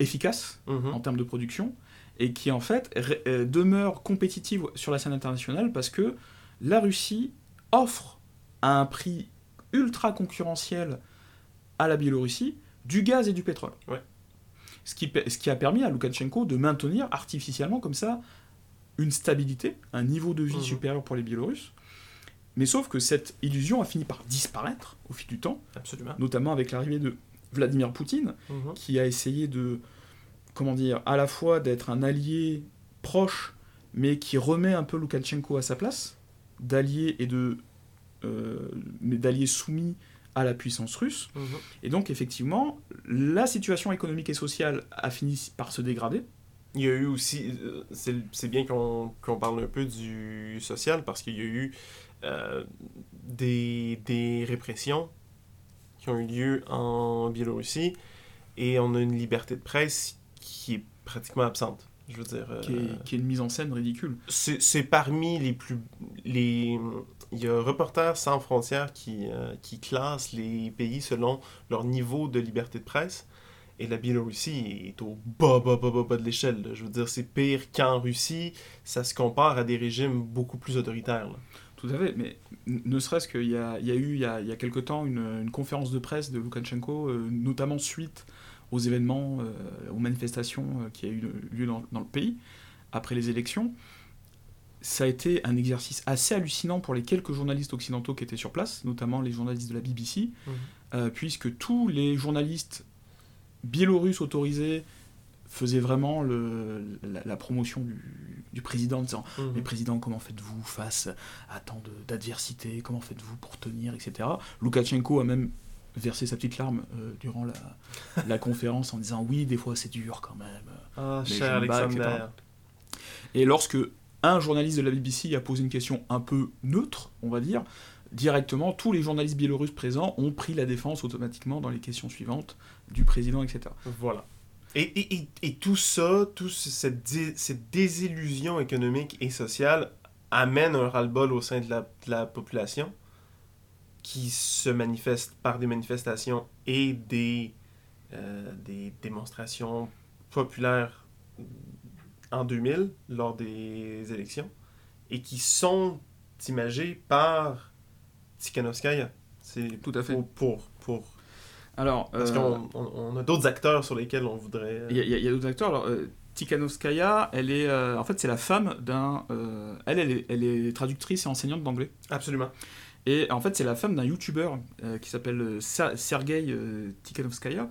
Speaker 2: efficace
Speaker 1: Mhm.
Speaker 2: en termes de production et qui en fait euh, demeure compétitive sur la scène internationale parce que la Russie offre à un prix ultra concurrentiel à la Biélorussie du gaz et du pétrole.
Speaker 1: Ouais.
Speaker 2: Ce, qui, ce qui a permis à Loukachenko de maintenir artificiellement comme ça une stabilité, un niveau de vie
Speaker 1: Mhm.
Speaker 2: supérieur pour les Biélorusses. Mais sauf que cette illusion a fini par disparaître au fil du temps,
Speaker 1: Absolument.
Speaker 2: notamment avec l'arrivée de Vladimir Poutine,
Speaker 1: Mhm.
Speaker 2: qui a essayé de, comment dire, à la fois d'être un allié proche, mais qui remet un peu Loukachenko à sa place, d'allié et de, euh, mais d'allié soumis à la puissance russe.
Speaker 1: Mhm.
Speaker 2: Et donc effectivement, la situation économique et sociale a fini par se dégrader.
Speaker 1: Il y a eu aussi, euh, c'est bien qu'on qu'on parle un peu du social parce qu'il y a eu euh, des, des répressions qui ont eu lieu en Biélorussie et on a une liberté de presse qui est pratiquement absente. Je veux dire, euh,
Speaker 2: Qui est, qui est une mise en scène ridicule.
Speaker 1: c'est c'est parmi les plus. Les, il y a Reporters sans frontières qui, euh, qui classe les pays selon leur niveau de liberté de presse. Et la Biélorussie est au bas, bas, bas, bas, bas de l'échelle. Je veux dire, c'est pire qu'en Russie. Ça se compare à des régimes beaucoup plus autoritaires. là.
Speaker 2: Tout à fait, mais ne serait-ce qu'il y a, il y a eu il y a, il y a quelque temps une, une conférence de presse de Loukachenko, euh, notamment suite aux événements, euh, aux manifestations euh, qui a eu lieu dans, dans le pays après les élections. Ça a été un exercice assez hallucinant pour les quelques journalistes occidentaux qui étaient sur place, notamment les journalistes de la BBC,
Speaker 1: Mhm.
Speaker 2: euh, puisque tous les journalistes biélorusses autorisés faisaient vraiment le- la, la promotion du, du président en disant
Speaker 1: Mhm.
Speaker 2: mais président, comment faites-vous face à tant d'adversité? Comment faites-vous pour tenir, etc. Loukachenko a même versé sa petite larme euh, durant la, la [laughs] conférence en disant oui, des fois c'est dur quand même.
Speaker 1: Ah,
Speaker 2: Mais
Speaker 1: cher
Speaker 2: bats,
Speaker 1: Alexander.
Speaker 2: Et lorsque un journaliste de la BBC a posé une question un peu neutre, on va dire, directement tous les journalistes biélorusses présents ont pris la défense automatiquement dans les questions suivantes du président, etc.
Speaker 1: Voilà. Et, et, et, et tout ça, toute cette, dé- cette désillusion économique et sociale amène un ras-le-bol au sein de la, de la population qui se manifeste par des manifestations et des, euh, des démonstrations populaires en 2000 lors des élections et qui sont imagées par Tikhanovskaya. C'est
Speaker 2: Tout à fait.
Speaker 1: pour, pour, pour
Speaker 2: Alors,
Speaker 1: parce
Speaker 2: euh,
Speaker 1: qu'on on- on a d'autres acteurs sur lesquels on voudrait.
Speaker 2: Il y a, il y a- d'autres acteurs. Alors, euh, Tikhanovskaya, elle est, euh, en fait, c'est la femme d'un. euh, elle, elle est, elle est traductrice et enseignante d'anglais.
Speaker 1: Absolument.
Speaker 2: Et en fait, c'est la femme d'un youtubeur euh, qui s'appelle euh, Sa- Sergei euh, Tikhanovskaya,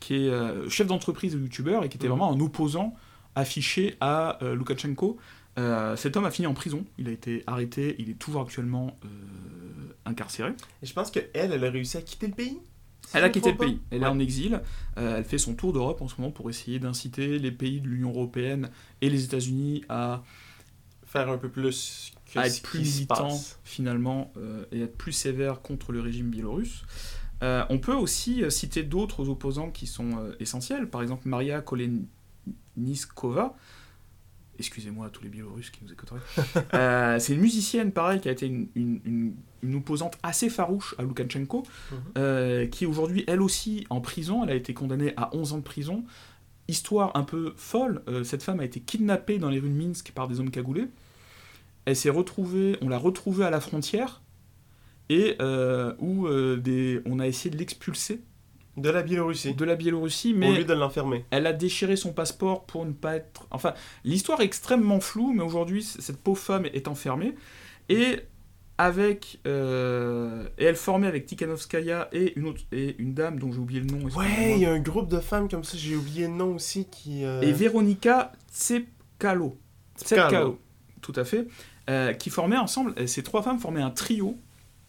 Speaker 2: qui est euh, chef d'entreprise de youtubeur et qui était
Speaker 1: Mhm.
Speaker 2: vraiment un opposant affiché à euh, Loukachenko. Euh, cet homme a fini en prison. Il a été arrêté. Il est toujours actuellement euh, incarcérée.
Speaker 1: Et je pense qu'elle, elle a réussi à quitter le pays.
Speaker 2: Elle a quitté le pays, elle est en exil, Euh, elle fait son tour d'Europe en ce moment pour essayer d'inciter les pays de l'Union Européenne et les États-Unis à,
Speaker 1: Faire un peu plus que
Speaker 2: à être plus
Speaker 1: passe.
Speaker 2: finalement euh, et être plus sévères contre le régime biélorusse. Euh, on peut aussi euh, citer d'autres opposants qui sont essentiels, par exemple Maria Koleniskova. Excusez-moi à tous les Biélorusses qui nous écouteraient. [laughs] Euh, c'est une musicienne, pareil, qui a été une, une- une- une opposante assez farouche à Loukachenko,
Speaker 1: Mhm.
Speaker 2: euh, qui est aujourd'hui, elle aussi, en prison. Elle a été condamnée à 11 ans de prison. Histoire un peu folle, euh, cette femme a été kidnappée dans les rues de Minsk par des hommes cagoulés. Elle s'est retrouvée, on l'a retrouvée à la frontière, et où des, on a essayé de l'expulser
Speaker 1: De la Biélorussie.
Speaker 2: de la Biélorussie,
Speaker 1: Au
Speaker 2: mais
Speaker 1: lieu de l'enfermer.
Speaker 2: elle a déchiré son passeport pour ne pas être. Enfin, l'histoire est extrêmement floue, mais aujourd'hui, cette pauvre femme est enfermée. Et avec. euh, et elle formait avec Tikhanovskaya et une, autre, et une dame dont j'ai oublié le nom.
Speaker 1: Ouais, il y a un groupe de femmes comme ça, j'ai oublié le nom aussi, qui... euh,
Speaker 2: Et Véronica Tsepkalo.
Speaker 1: Tsepkalo.
Speaker 2: Tout à fait. euh, qui formaient ensemble, ces trois femmes formaient un trio,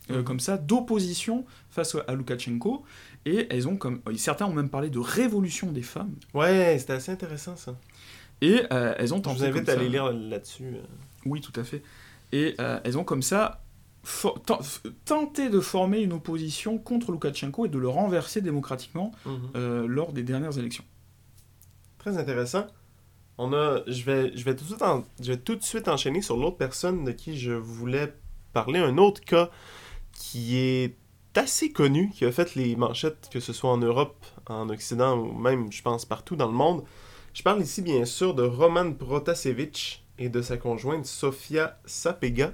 Speaker 2: euh,
Speaker 1: Mhm.
Speaker 2: comme ça, d'opposition face à Loukachenko. Et elles ont comme. Certains ont même parlé de révolution des femmes.
Speaker 1: Ouais, c'était assez intéressant ça.
Speaker 2: Et euh, elles ont
Speaker 1: Je
Speaker 2: tenté.
Speaker 1: vous invite à aller lire là-dessus. euh.
Speaker 2: Oui, tout à fait. Et euh, elles ont comme ça for- tenté de former une opposition contre Loukachenko et de le renverser démocratiquement
Speaker 1: Mhm.
Speaker 2: euh, lors des dernières élections.
Speaker 1: Très intéressant. On a, je vais, je vais tout de suite, en- je vais tout de suite enchaîner sur l'autre personne de qui je voulais parler, un autre cas qui est assez connu, qui a fait les manchettes, que ce soit en Europe, en Occident ou même, je pense, partout dans le monde. Je parle ici bien sûr de Roman Protasevich et de sa conjointe Sofia Sapega,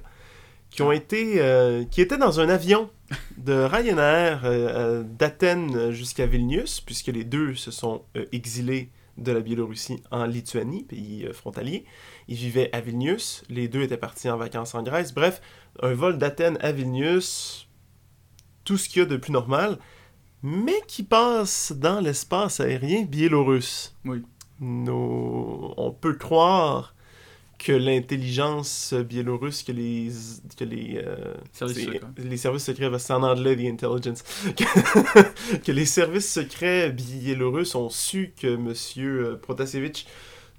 Speaker 1: qui ont été, euh, étaient dans un avion de Ryanair euh, euh, d'Athènes jusqu'à Vilnius, puisque les deux se sont exilés de la Biélorussie en Lituanie, pays frontalier. Ils vivaient à Vilnius, les deux étaient partis en vacances en Grèce. Bref, un vol d'Athènes à Vilnius, tout ce qu'il y a de plus normal, mais qui passe dans l'espace aérien biélorusse.
Speaker 2: Oui.
Speaker 1: Nos- On peut croire que l'intelligence biélorusse, que les, que les, euh,
Speaker 2: Services
Speaker 1: les services secrets, c'est en anglais, the intelligence, [laughs] que, que les services secrets biélorusses ont su que M. Protasevich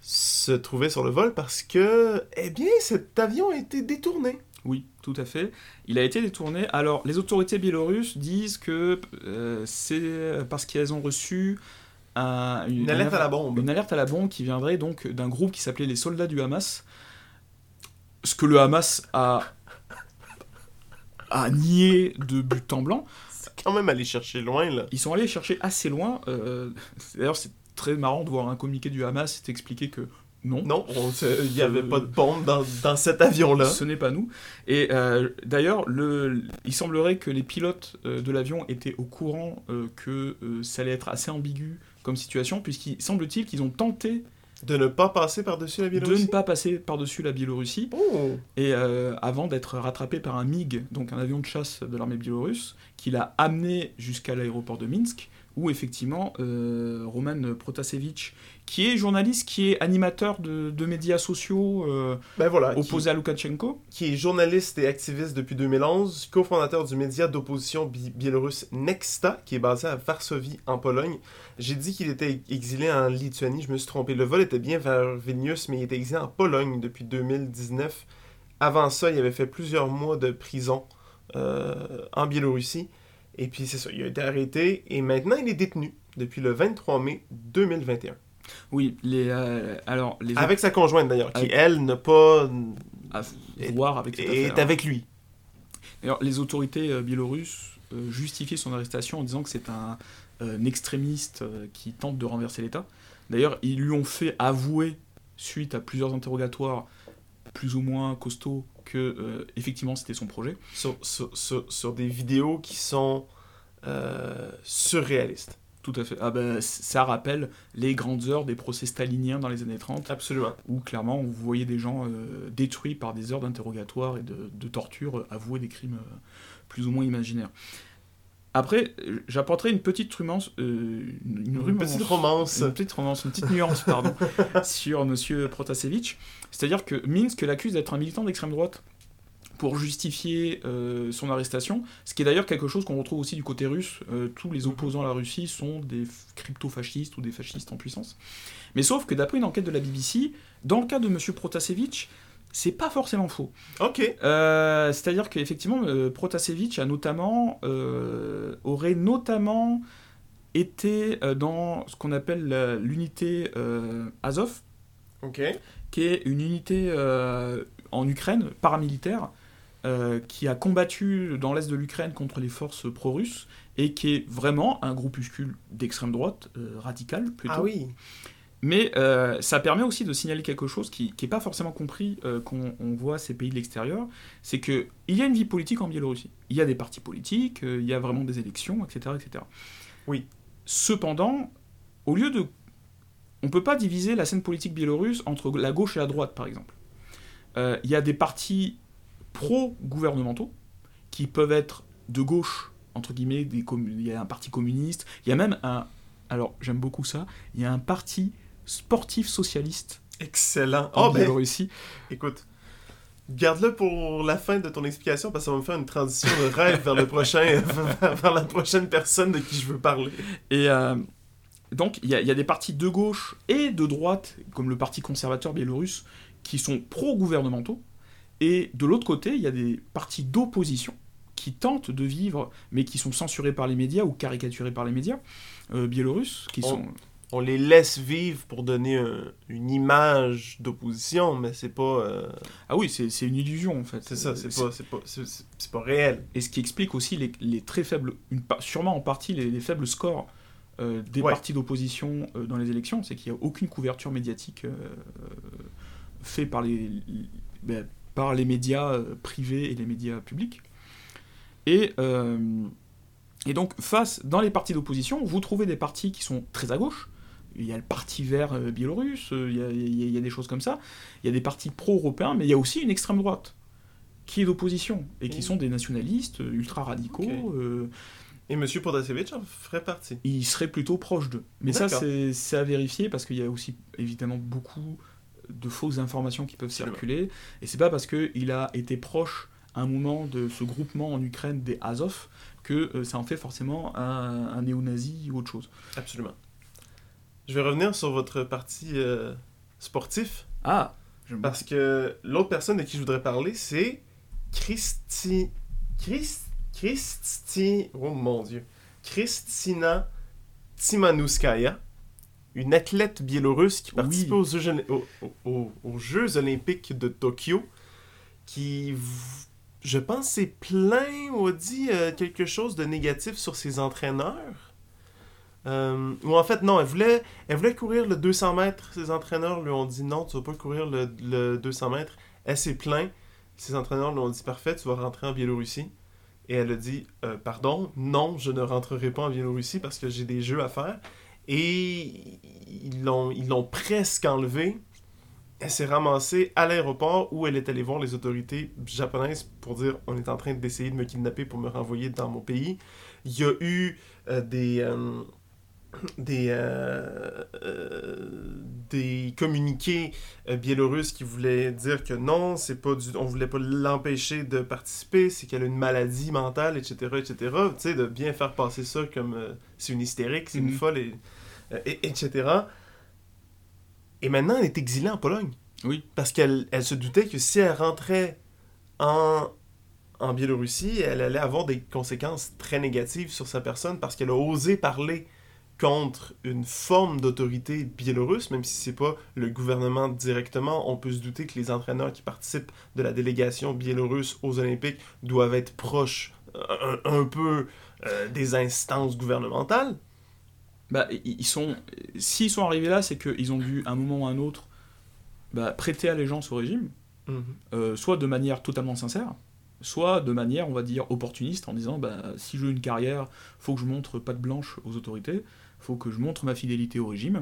Speaker 1: se trouvait sur le vol parce que, eh bien, cet avion a été détourné.
Speaker 2: Oui, tout à fait. Il a été détourné. Alors, les autorités biélorusses disent que euh, c'est parce qu'elles ont reçu un-
Speaker 1: Une alerte à la bombe.
Speaker 2: Une alerte à la bombe qui viendrait donc d'un groupe qui s'appelait les soldats du Hamas. Ce que le Hamas a, a nié de but en blanc.
Speaker 1: C'est quand même aller chercher loin, là.
Speaker 2: Ils sont allés chercher assez loin. euh, D'ailleurs, c'est très marrant de voir un communiqué du Hamas t'expliquer que non.
Speaker 1: Non, il n'y avait pas de bombe dans, dans cet avion-là.
Speaker 2: Ce n'est pas nous. Et euh, d'ailleurs, le, il semblerait que les pilotes euh, de l'avion étaient au courant euh, que ça allait être assez ambigu comme situation, puisqu'il semble-t-il qu'ils ont tenté
Speaker 1: De ne pas passer par-dessus la
Speaker 2: de
Speaker 1: Biélorussie.
Speaker 2: ne pas passer par-dessus la Biélorussie,
Speaker 1: Oh!
Speaker 2: et euh, avant d'être rattrapé par un MiG, donc un avion de chasse de l'armée biélorusse, qui l'a amené jusqu'à l'aéroport de Minsk, où effectivement euh, Roman Protasevich, qui est journaliste, qui est animateur de, de médias sociaux euh,
Speaker 1: Ben voilà, qui,
Speaker 2: opposés à Loukachenko,
Speaker 1: qui est journaliste et activiste depuis 2011, cofondateur du média d'opposition bi- biélorusse Nexta, qui est basé à Varsovie, en Pologne. J'ai dit qu'il était exilé en Lituanie, je me suis trompé. Le vol était bien vers Vilnius, mais il était exilé en Pologne depuis 2019. Avant ça, il avait fait plusieurs mois de prison euh, en Biélorussie. Et puis c'est ça, il a été arrêté et maintenant il est détenu depuis le 23 mai 2021.
Speaker 2: Oui, les, euh, alors, les
Speaker 1: Avec sa conjointe d'ailleurs, qui elle n'a pas...
Speaker 2: à voir avec cette
Speaker 1: est
Speaker 2: affaire.
Speaker 1: avec lui.
Speaker 2: D'ailleurs, les autorités euh, biélorusses euh, justifient son arrestation en disant que c'est un, un extrémiste qui tente de renverser l'État. D'ailleurs, ils lui ont fait avouer, suite à plusieurs interrogatoires plus ou moins costauds, que euh, effectivement c'était son projet.
Speaker 1: sur, sur, sur- sur des vidéos qui sont euh, surréalistes.
Speaker 2: Tout à fait. Ah ben, ça rappelle les grandes heures des procès staliniens dans les années 30,
Speaker 1: Absolument.
Speaker 2: où clairement vous voyez des gens euh, détruits par des heures d'interrogatoire et de, de torture, avouer des crimes plus ou moins imaginaires. Après, j'apporterai une petite rumance, euh, une, une
Speaker 1: Une
Speaker 2: rumance-
Speaker 1: petite romance.
Speaker 2: une petite romance, une petite nuance, pardon, [laughs] sur Monsieur Protasevich. C'est-à-dire que Minsk l'accuse d'être un militant d'extrême droite. pour justifier euh, son arrestation, ce qui est d'ailleurs quelque chose qu'on retrouve aussi du côté russe. Euh, tous les opposants à la Russie sont des crypto-fascistes ou des fascistes en puissance. Mais sauf que d'après une enquête de la BBC, dans le cas de M. Protasevich, c'est pas forcément faux.
Speaker 1: Ok.
Speaker 2: Euh, C'est-à-dire qu'effectivement, euh, Protasevich a notamment, euh, aurait notamment été euh, dans ce qu'on appelle l'unité Azov, qui est une unité en Ukraine, paramilitaire, qui a combattu dans l'est de l'Ukraine contre les forces pro-russes, et qui est vraiment un groupuscule d'extrême droite, euh, radical plutôt.
Speaker 1: Ah oui.
Speaker 2: Mais euh, ça permet aussi de signaler quelque chose qui n'est pas forcément compris euh, quand on voit ces pays de l'extérieur, c'est qu'il y a une vie politique en Biélorussie. Il y a des partis politiques, euh, il y a vraiment des élections, etc. etc.
Speaker 1: Oui.
Speaker 2: Cependant, au lieu de... On ne peut pas diviser la scène politique biélorusse entre la gauche et la droite, par exemple. Il y a des partis pro-gouvernementaux qui peuvent être de gauche, entre guillemets, des il y a un parti communiste, il y a même un... Alors, j'aime beaucoup ça, il y a un parti sportif socialiste
Speaker 1: Excellent.
Speaker 2: en
Speaker 1: Oh, ben,
Speaker 2: Biélorussie.
Speaker 1: écoute. Garde-le pour la fin de ton explication parce que ça va me faire une transition de rêve vers le prochain, [laughs] vers la prochaine personne de qui je veux parler.
Speaker 2: Et euh, donc, il y, a- il y a des partis de gauche et de droite, comme le Parti conservateur biélorusse, qui sont pro-gouvernementaux. Et de l'autre côté, il y a des partis d'opposition qui tentent de vivre, mais qui sont censurés par les médias ou caricaturés par les médias euh, biélorusses, qui
Speaker 1: On-
Speaker 2: sont...
Speaker 1: On les laisse vivre pour donner un- une image d'opposition, mais c'est pas. euh,
Speaker 2: Ah oui, c'est une illusion, en fait.
Speaker 1: c'est ça, c'est
Speaker 2: Euh,
Speaker 1: pas, pas, pas réel.
Speaker 2: Et ce qui explique aussi les, les très faibles, une sûrement en partie les, les faibles scores euh, des
Speaker 1: Ouais.
Speaker 2: partis d'opposition euh, dans les élections, c'est qu'il n'y a aucune couverture médiatique faite par les, ben, par les médias privés et les médias publics. Et, et donc, face, dans les partis d'opposition, vous trouvez des partis qui sont très à gauche. Il y a le Parti vert euh, biélorusse, euh, il y a, il y il des choses comme ça. Il y a des partis pro-européens, mais il y a aussi une extrême droite qui est d'opposition et qui
Speaker 1: Mm.
Speaker 2: sont des nationalistes euh, ultra radicaux.
Speaker 1: Ok.
Speaker 2: euh,
Speaker 1: Et M. Podasevich en ferait partie.
Speaker 2: ils seraient plutôt proches d'eux. Mais ça, c'est à vérifier parce qu'il y a aussi évidemment beaucoup de fausses informations qui peuvent circuler. Et c'est pas parce qu'il a été proche à un moment de ce groupement en Ukraine des Azov que euh, ça en fait forcément un, un néo-nazi ou autre chose.
Speaker 1: Absolument. Je vais revenir sur votre parti euh, sportif.
Speaker 2: Ah.
Speaker 1: Parce que l'autre personne de qui je voudrais parler, c'est Christi... Christ... Christi... Oh mon Dieu. Kristina Timanouskaya, une athlète biélorusse qui
Speaker 2: Oui.
Speaker 1: participait aux, Jeux, aux- aux- aux Jeux olympiques de Tokyo, qui, je pense, s'est plaint ou a dit euh, quelque chose de négatif sur ses entraîneurs. Euh, ou en fait, non, elle voulait, elle voulait courir le 200 mètres. Ses entraîneurs lui ont dit non, tu vas pas courir le, le 200 mètres. Elle s'est plainte. Ses entraîneurs lui ont dit parfait, tu vas rentrer en Biélorussie. Et elle a dit euh, pardon, non, je ne rentrerai pas en Biélorussie parce que j'ai des jeux à faire. Et ils l'ont, ils l'ont presque enlevée. Elle s'est ramassée à l'aéroport où elle est allée voir les autorités japonaises pour dire on est en train d'essayer de me kidnapper pour me renvoyer dans mon pays. Il y a eu euh, des, des, euh, euh, des communiqués euh, biélorusses qui voulaient dire que non, c'est pas du, on voulait pas l'empêcher de participer, c'est qu'elle a une maladie mentale, etc., etc. Tu sais, de bien faire passer ça comme euh, c'est une hystérique, c'est une
Speaker 2: Mhm.
Speaker 1: folle, et, et- etc. Et maintenant, elle est exilée en Pologne.
Speaker 2: Oui.
Speaker 1: Parce qu'elle elle se doutait que si elle rentrait en, en Biélorussie, elle allait avoir des conséquences très négatives sur sa personne parce qu'elle a osé parler contre une forme d'autorité biélorusse, même si c'est pas le gouvernement directement, on peut se douter que les entraîneurs qui participent de la délégation biélorusse aux Olympiques doivent être proches euh, un, un peu euh, des instances gouvernementales.
Speaker 2: Bah, ils sont, s'ils sont arrivés là, c'est qu'ils ont dû, à un moment ou à un autre, bah, prêter allégeance au régime, euh, soit de manière totalement sincère, soit de manière, on va dire, opportuniste, en disant, bah, si je veux une carrière, faut que je montre patte blanche aux autorités, faut que je montre ma fidélité au régime,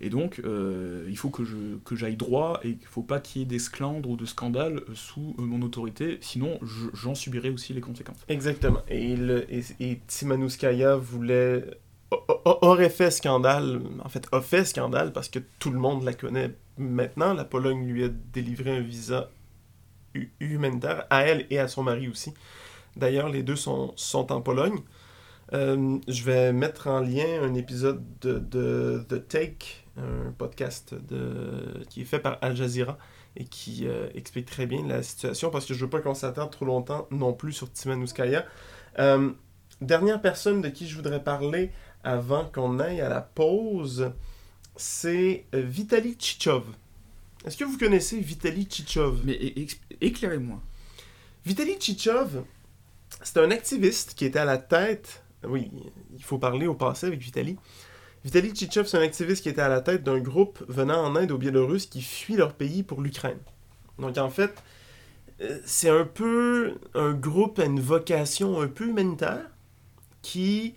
Speaker 2: et donc euh, il faut que je que j'aille droit, et qu'il faut pas qu'il y ait d'esclandres ou de scandales sous euh, mon autorité, sinon je- j'en subirai aussi les conséquences.
Speaker 1: Exactement. Et, le, voulait. aurait fait scandale, en fait, a fait scandale parce que tout le monde la connaît maintenant. La Pologne lui a délivré un visa humanitaire, à elle et à son mari aussi. D'ailleurs, les deux sont, sont en Pologne. Euh, je vais mettre en lien un épisode de, de The Take, un podcast de, qui est fait par Al Jazeera et qui euh, explique très bien la situation parce que je veux pas qu'on s'attarde trop longtemps non plus sur Timanouskaya. Euh, dernière personne de qui je voudrais parler avant qu'on aille à la pause, c'est euh, Vitaly Tchichov. Est-ce que vous connaissez Vitaly Tchichov
Speaker 2: Mais éclairez-moi.
Speaker 1: Vitaly Tchichov, c'est un activiste qui était à la tête. Oui, il faut parler au passé avec Vitaly. Vitaly Tchichov, c'est un activiste qui était à la tête d'un groupe venant en aide aux Biélorusses qui fuient leur pays pour l'Ukraine. Donc en fait, euh, c'est un peu un groupe à une vocation un peu humanitaire qui,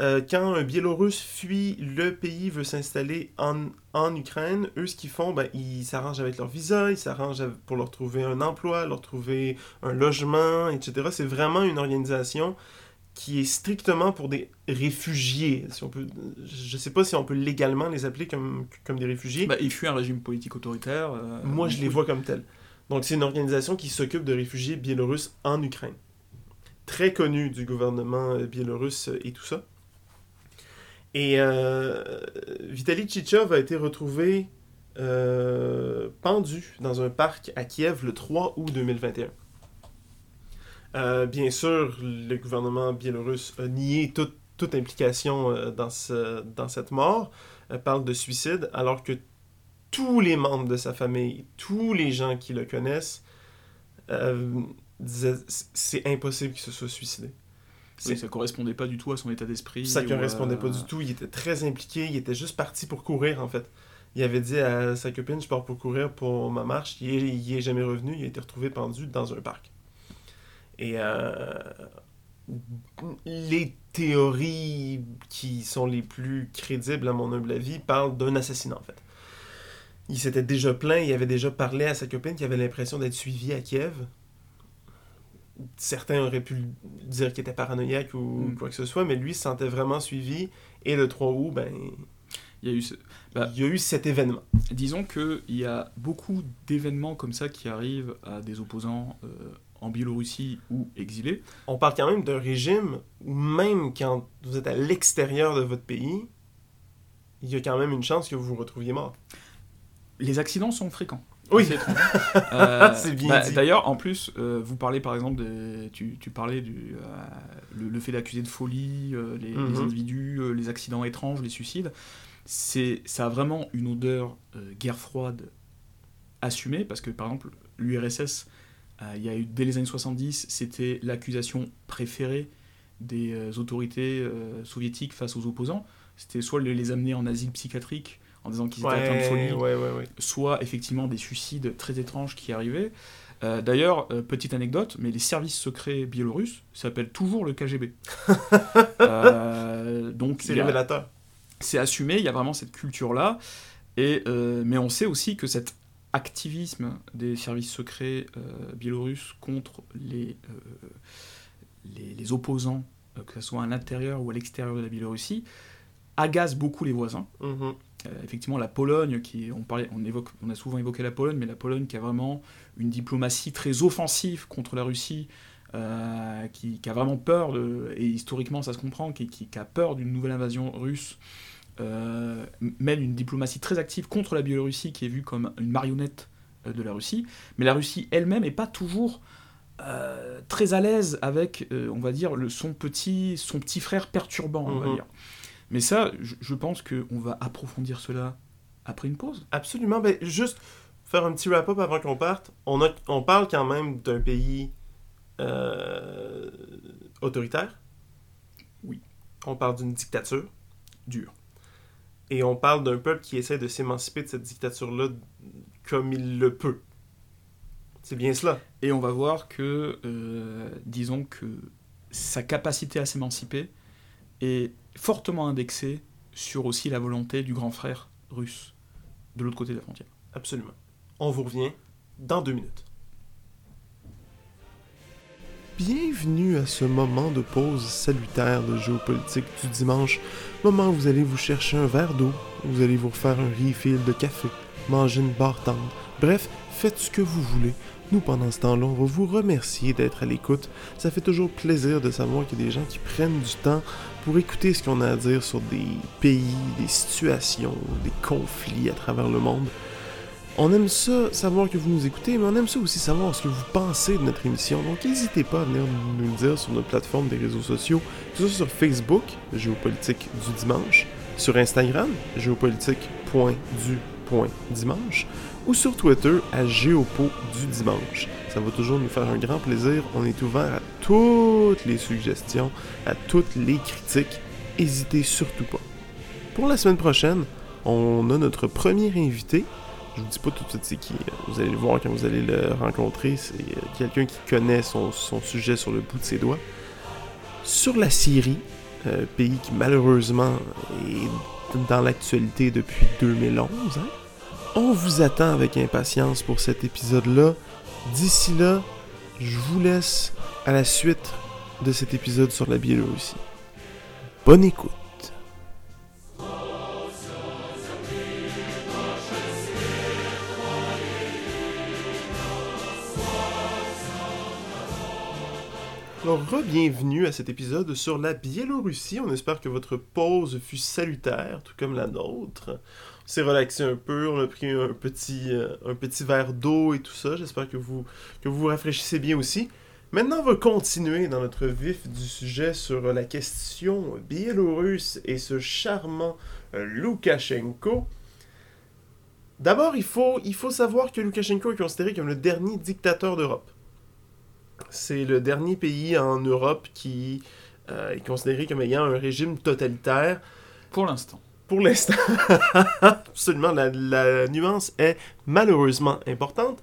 Speaker 1: euh, quand un Biélorusse fuit le pays, veut s'installer en, en, Ukraine, eux, ce qu'ils font, ben, ils s'arrangent avec leur visa, ils s'arrangent pour leur trouver un emploi, leur trouver un logement, etc. C'est vraiment une organisation qui est strictement pour des réfugiés. Si on peut, je ne sais pas si on peut légalement les appeler comme, comme des réfugiés.
Speaker 2: Bah, ils fuient un régime politique autoritaire. Euh,
Speaker 1: Moi, je les vois comme tels. Donc, c'est une organisation qui s'occupe de réfugiés biélorusses en Ukraine. Très connue du gouvernement euh, biélorusse et tout ça. Et euh, Vitaly Tchichov a été retrouvé euh, pendu dans un parc à Kiev le 3 août 2021. Euh, bien sûr, le gouvernement biélorusse a nié toute, toute implication euh, dans, ce, dans cette mort, euh, parle de suicide, alors que tous les membres de sa famille, tous les gens qui le connaissent, disaient c'est impossible qu'il se soit suicidé.
Speaker 2: Oui, ça correspondait pas du tout à son état d'esprit.
Speaker 1: Ça correspondait pas du tout. Il était très impliqué. Il était juste parti pour courir, en fait. Il avait dit à sa copine Je pars pour courir pour ma marche. Il est, il est jamais revenu. Il a été retrouvé pendu dans un parc. Et euh, les théories qui sont les plus crédibles, à mon humble avis, parlent d'un assassinat, en fait. Il s'était déjà plaint, il avait déjà parlé à sa copine qui avait l'impression d'être suivi à Kiev. Certains auraient pu dire qu'il était paranoïaque ou mm. quoi que ce soit, mais lui se sentait vraiment suivi. Et le 3 août, ben,
Speaker 2: il y a eu, ce...
Speaker 1: bah, il y a eu cet événement.
Speaker 2: Disons qu'il y a beaucoup d'événements comme ça qui arrivent à des opposants euh, en Biélorussie ou exilés.
Speaker 1: On parle quand même d'un régime où même quand vous êtes à l'extérieur de votre pays, il y a quand même une chance que vous vous retrouviez mort.
Speaker 2: Les accidents sont fréquents.
Speaker 1: Oui,
Speaker 2: c'est [laughs]
Speaker 1: euh, bien
Speaker 2: bah. D'ailleurs, en plus, euh, vous parlez par exemple, de, tu, tu parlais du euh, le, le, fait d'accuser de folie euh, les, mm -hmm. les, individus, euh, les accidents étranges, les suicides. C'est ça a vraiment une odeur guerre froide assumée parce que par exemple l'URSS il y a eu, dès les années 70, c'était l'accusation préférée des euh, autorités euh, soviétiques face aux opposants. C'était soit les, amener en asile psychiatrique en disant qu'ils étaient
Speaker 1: ouais,
Speaker 2: atteints de folie,
Speaker 1: ouais, ouais,
Speaker 2: soit effectivement des suicides très étranges qui arrivaient. Euh, D'ailleurs, euh, petite anecdote, mais les services secrets biélorusses s'appellent toujours le KGB. [laughs]
Speaker 1: euh, donc c'est révélateur.
Speaker 2: C'est assumé, il y a vraiment cette culture-là. Et, euh, mais on sait aussi que cet activisme des services secrets euh, biélorusses contre les, euh, les, les, opposants, euh, que ce soit à l'intérieur ou à l'extérieur de la Biélorussie, agace beaucoup les voisins.
Speaker 1: -hmm.
Speaker 2: effectivement, la Pologne, qui, on, parlait, on, évoque, on a souvent évoqué la Pologne, mais la Pologne qui a vraiment une diplomatie très offensive contre la Russie, qui, qui, a vraiment peur, de, et historiquement ça se comprend, qui, qui, qui a peur d'une nouvelle invasion russe euh, mène une diplomatie très active contre la Biélorussie, qui est vue comme une marionnette euh, de la Russie. Mais la Russie elle-même n'est pas toujours euh, très à l'aise avec, on va dire, le, son, petit, son petit frère perturbant, on mm -hmm. va
Speaker 1: Mhm.
Speaker 2: dire. Mais ça, je, je pense qu'on va approfondir cela après une pause.
Speaker 1: Absolument. Ben, juste faire un petit wrap-up avant qu'on parte. On, a, on parle quand même d'un pays autoritaire.
Speaker 2: Oui.
Speaker 1: On parle d'une dictature.
Speaker 2: Dure.
Speaker 1: Et on parle d'un peuple qui essaie de s'émanciper de cette dictature-là comme il le peut. C'est bien cela.
Speaker 2: Et on va voir que, euh, disons que sa capacité à s'émanciper est fortement indexée sur aussi la volonté du grand frère russe de l'autre côté de la frontière.
Speaker 1: Absolument. On vous revient dans deux minutes. Bienvenue à ce moment de pause salutaire de géopolitique du dimanche, moment où vous allez vous chercher un verre d'eau, vous allez vous refaire un refill de café, manger une barre tendre, Bref, faites ce que vous voulez. Nous, pendant ce temps-là, on va vous remercier d'être à l'écoute. Ça fait toujours plaisir de savoir qu'il y a des gens qui prennent du temps pour écouter ce qu'on a à dire sur des pays, des situations, des conflits à travers le monde. On aime ça, savoir que vous nous écoutez, mais on aime ça aussi savoir ce que vous pensez de notre émission. Donc n'hésitez pas à venir nous le dire sur notre plateforme des réseaux sociaux, que ce soit sur Facebook, Géopolitique du dimanche, sur Instagram, géopolitique.du.dimanche, ou sur Twitter à Géopo du dimanche. Ça va toujours nous faire un grand plaisir. On est ouvert à toutes les suggestions, à toutes les critiques. N'hésitez surtout pas. Pour la semaine prochaine, on a notre premier invité. Je vous dis pas tout de suite c'est qui. Vous allez le voir quand vous allez le rencontrer. C'est quelqu'un qui connaît son, son, sujet sur le bout de ses doigts. Sur la Syrie, euh, pays qui malheureusement est dans l'actualité depuis 2011. Hein? On vous attend avec impatience pour cet épisode-là. D'ici là, je vous laisse à la suite de cet épisode sur la Biélorussie. Bonne écoute. Alors, re-bienvenue à cet épisode sur la Biélorussie. On espère que votre pause fut salutaire, tout comme la nôtre. On s'est relaxé un peu, on a pris un petit, euh, un petit verre d'eau et tout ça. J'espère que vous, que vous vous rafraîchissez bien aussi. Maintenant, on va continuer dans notre vif du sujet sur la question biélorusse et ce charmant euh, Loukachenko. D'abord, il faut, il faut savoir que Loukachenko est considéré comme le dernier dictateur d'Europe. C'est le dernier pays en Europe qui euh, est considéré comme ayant un régime totalitaire.
Speaker 2: Pour l'instant.
Speaker 1: Pour l'instant. [laughs] Absolument, la, la, nuance est malheureusement importante.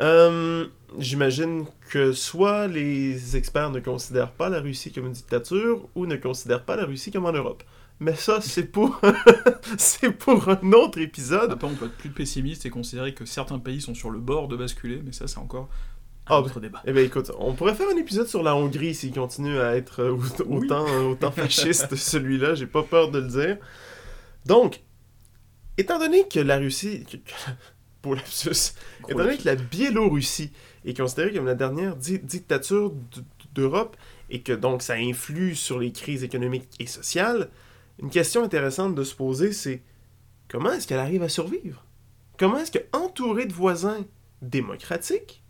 Speaker 1: Euh, J'imagine que soit les experts ne considèrent pas la Russie comme une dictature ou ne considèrent pas la Russie comme en Europe. Mais ça, c'est pour... [laughs] c'est pour un autre épisode.
Speaker 2: Après, on peut être plus pessimiste et considérer que certains pays sont sur le bord de basculer, mais ça, c'est encore un
Speaker 1: Ah,
Speaker 2: autre débat.
Speaker 1: Eh bien, écoute, on pourrait faire un épisode sur la Hongrie s'il continue à être euh, autant, autant fasciste, [laughs] celui-là. J'ai pas peur de le dire. Donc, étant donné que la Russie. [laughs] Pour lapsus. Étant donné que la Biélorussie est considérée comme la dernière di dictature d'Europe et que donc ça influe sur les crises économiques et sociales, une question intéressante de se poser, c'est comment est-ce qu'elle arrive à survivre? Comment est-ce qu'entourée de voisins démocratiques,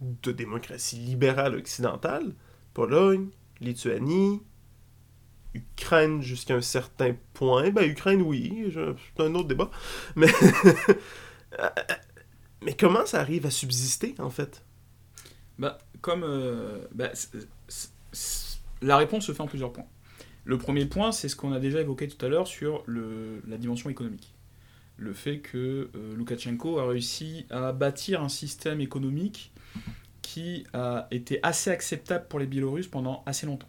Speaker 1: de démocratie libérale occidentale, Pologne, Lituanie, Ukraine jusqu'à un certain point. Ben, Ukraine, oui, c'est un autre débat. Mais, [laughs] mais comment ça arrive à subsister, en fait?
Speaker 2: Bah, Comme. Euh, est, la réponse se fait en plusieurs points. Le premier point, c'est ce qu'on a déjà évoqué tout à l'heure sur le, la dimension économique. Le fait que euh, Loukachenko a réussi à bâtir un système économique qui a été assez acceptable pour les Biélorusses pendant assez longtemps.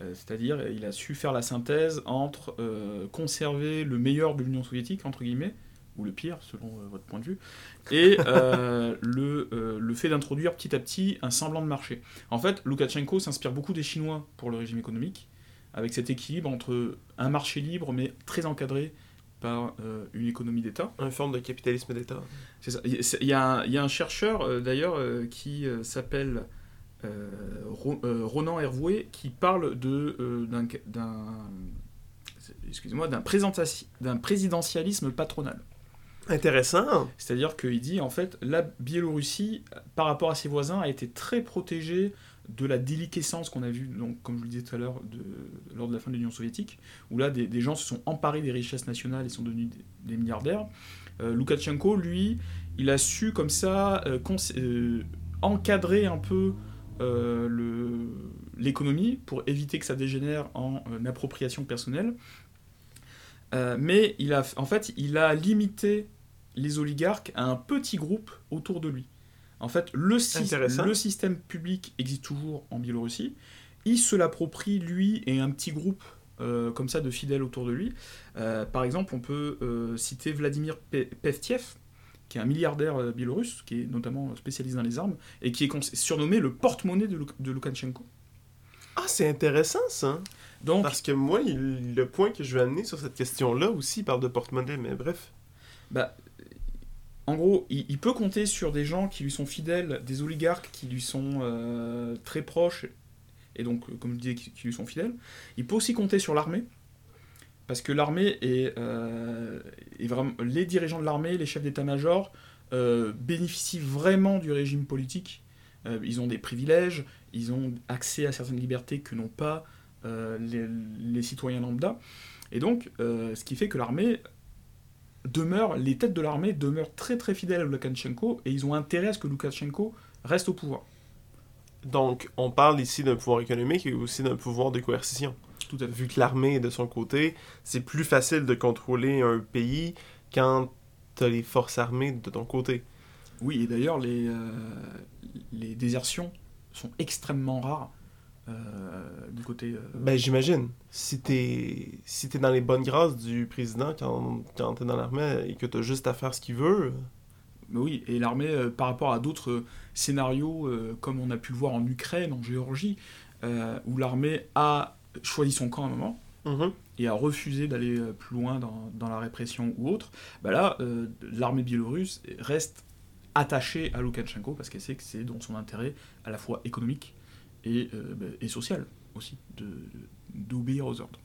Speaker 2: Euh, C'est-à-dire, il a su faire la synthèse entre euh, conserver le meilleur de l'Union soviétique, entre guillemets, ou le pire, selon euh, votre point de vue, et [laughs] le, le, fait d'introduire petit à petit un semblant de marché. En fait, Loukachenko s'inspire beaucoup des Chinois pour le régime économique, avec cet équilibre entre un marché libre, mais très encadré, par euh, une économie d'État.
Speaker 1: Une forme de capitalisme d'État.
Speaker 2: C'est ça. Il y, a, il y, a, un chercheur, euh, d'ailleurs, euh, qui s'appelle Ro Ronan Hervoué, qui parle d'un excusez-moi, d'un présidentialisme patronal.
Speaker 1: Intéressant.
Speaker 2: C'est-à-dire qu'il dit, en fait, la Biélorussie, par rapport à ses voisins, a été très protégée de la déliquescence qu'on a vue, donc, comme je vous le disais tout à l'heure, lors de la fin de l'Union soviétique, où là, des, gens se sont emparés des richesses nationales et sont devenus des, milliardaires. Euh, Loukachenko, lui, il a su, comme ça, euh, euh, encadrer un peu l'économie pour éviter que ça dégénère en appropriation personnelle. mais il a, en fait, il a limité les oligarques à un petit groupe autour de lui. En fait, le, sy le, système public existe toujours en Biélorussie. Il se l'approprie, lui, et un petit groupe euh, comme ça de fidèles autour de lui. Euh, par exemple, on peut euh, citer Vladimir Pe Pevtiev, qui est un milliardaire biélorusse, qui est notamment spécialisé dans les armes, et qui est surnommé le porte-monnaie de, Luk de Loukachenko.
Speaker 1: Ah, c'est intéressant ça! Donc, Parce que moi, il, le point que je veux amener sur cette question-là aussi parle de porte-monnaie, mais bref.
Speaker 2: Bah, En gros, il, peut compter sur des gens qui lui sont fidèles, des oligarques qui lui sont euh, très proches, et donc, euh, comme je disais, qui, lui sont fidèles. Il peut aussi compter sur l'armée, parce que l'armée est, euh. Les dirigeants de l'armée, les chefs d'état-major, bénéficient vraiment du régime politique. Ils ont des privilèges, ils ont accès à certaines libertés que n'ont pas les, citoyens lambda. Et donc, ce qui fait que l'armée demeure, les têtes de l'armée demeurent très très fidèles à Loukachenko et ils ont intérêt à ce que Loukachenko reste au pouvoir.
Speaker 1: Donc, on parle ici d'un pouvoir économique et aussi d'un pouvoir de coercition.
Speaker 2: Tout à fait.
Speaker 1: Vu que l'armée est de son côté, c'est plus facile de contrôler un pays quand t'as les forces armées de ton côté.
Speaker 2: Oui, et d'ailleurs, les, euh, les désertions sont extrêmement rares du côté. euh,
Speaker 1: Ben, j'imagine. Si t'es si t'es dans les bonnes grâces du président quand, quand t'es dans l'armée et que t'as juste à faire ce qu'il veut,
Speaker 2: Mais oui, et l'armée, euh, par rapport à d'autres euh, scénarios, euh, comme on a pu le voir en Ukraine, en Géorgie, euh, où l'armée a choisi son camp à un moment
Speaker 1: mhm,
Speaker 2: et a refusé d'aller euh, plus loin dans, dans la répression ou autre, bah là, euh, l'armée biélorusse reste attachée à Loukachenko parce qu'elle sait que c'est dans son intérêt à la fois économique et, euh, bah, et social aussi, d'obéir aux ordres.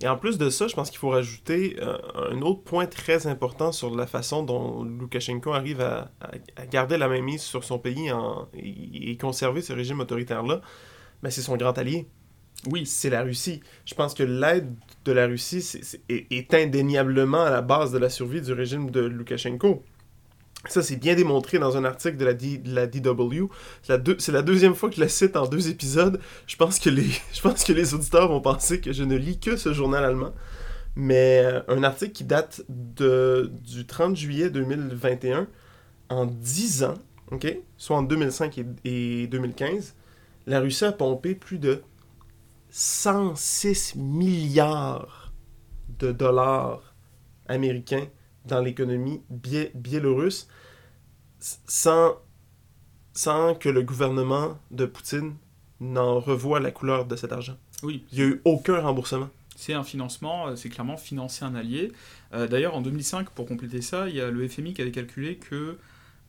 Speaker 1: Et en plus de ça, je pense qu'il faut rajouter euh, un autre point très important sur la façon dont Loukachenko arrive à, à- à garder la mainmise sur son pays en- et, et conserver ce régime autoritaire-là. Ben, c'est son grand allié.
Speaker 2: Oui,
Speaker 1: C'est la Russie. Je pense que l'aide de la Russie est, est indéniablement à la base de la survie du régime de Loukachenko. Ça, c'est bien démontré dans un article de la, DW. C'est la, deuxième fois que je la cite en deux épisodes. [laughs] Je pense, que les, auditeurs vont penser que je ne lis que ce journal allemand. Mais euh, un article qui date de, du 30 juillet 2021, en 10 ans, soit en 2005 et, et 2015, la Russie a pompé plus de 106 milliards de dollars américains dans l'économie bié- biélorusse sans, sans que le gouvernement de Poutine n'en revoie la couleur de cet argent.
Speaker 2: oui,
Speaker 1: Il n'y a eu aucun remboursement.
Speaker 2: C'est un financement, euh, c'est clairement financer un allié. Euh, D'ailleurs, en 2005, pour compléter ça, il y a le FMI qui avait calculé que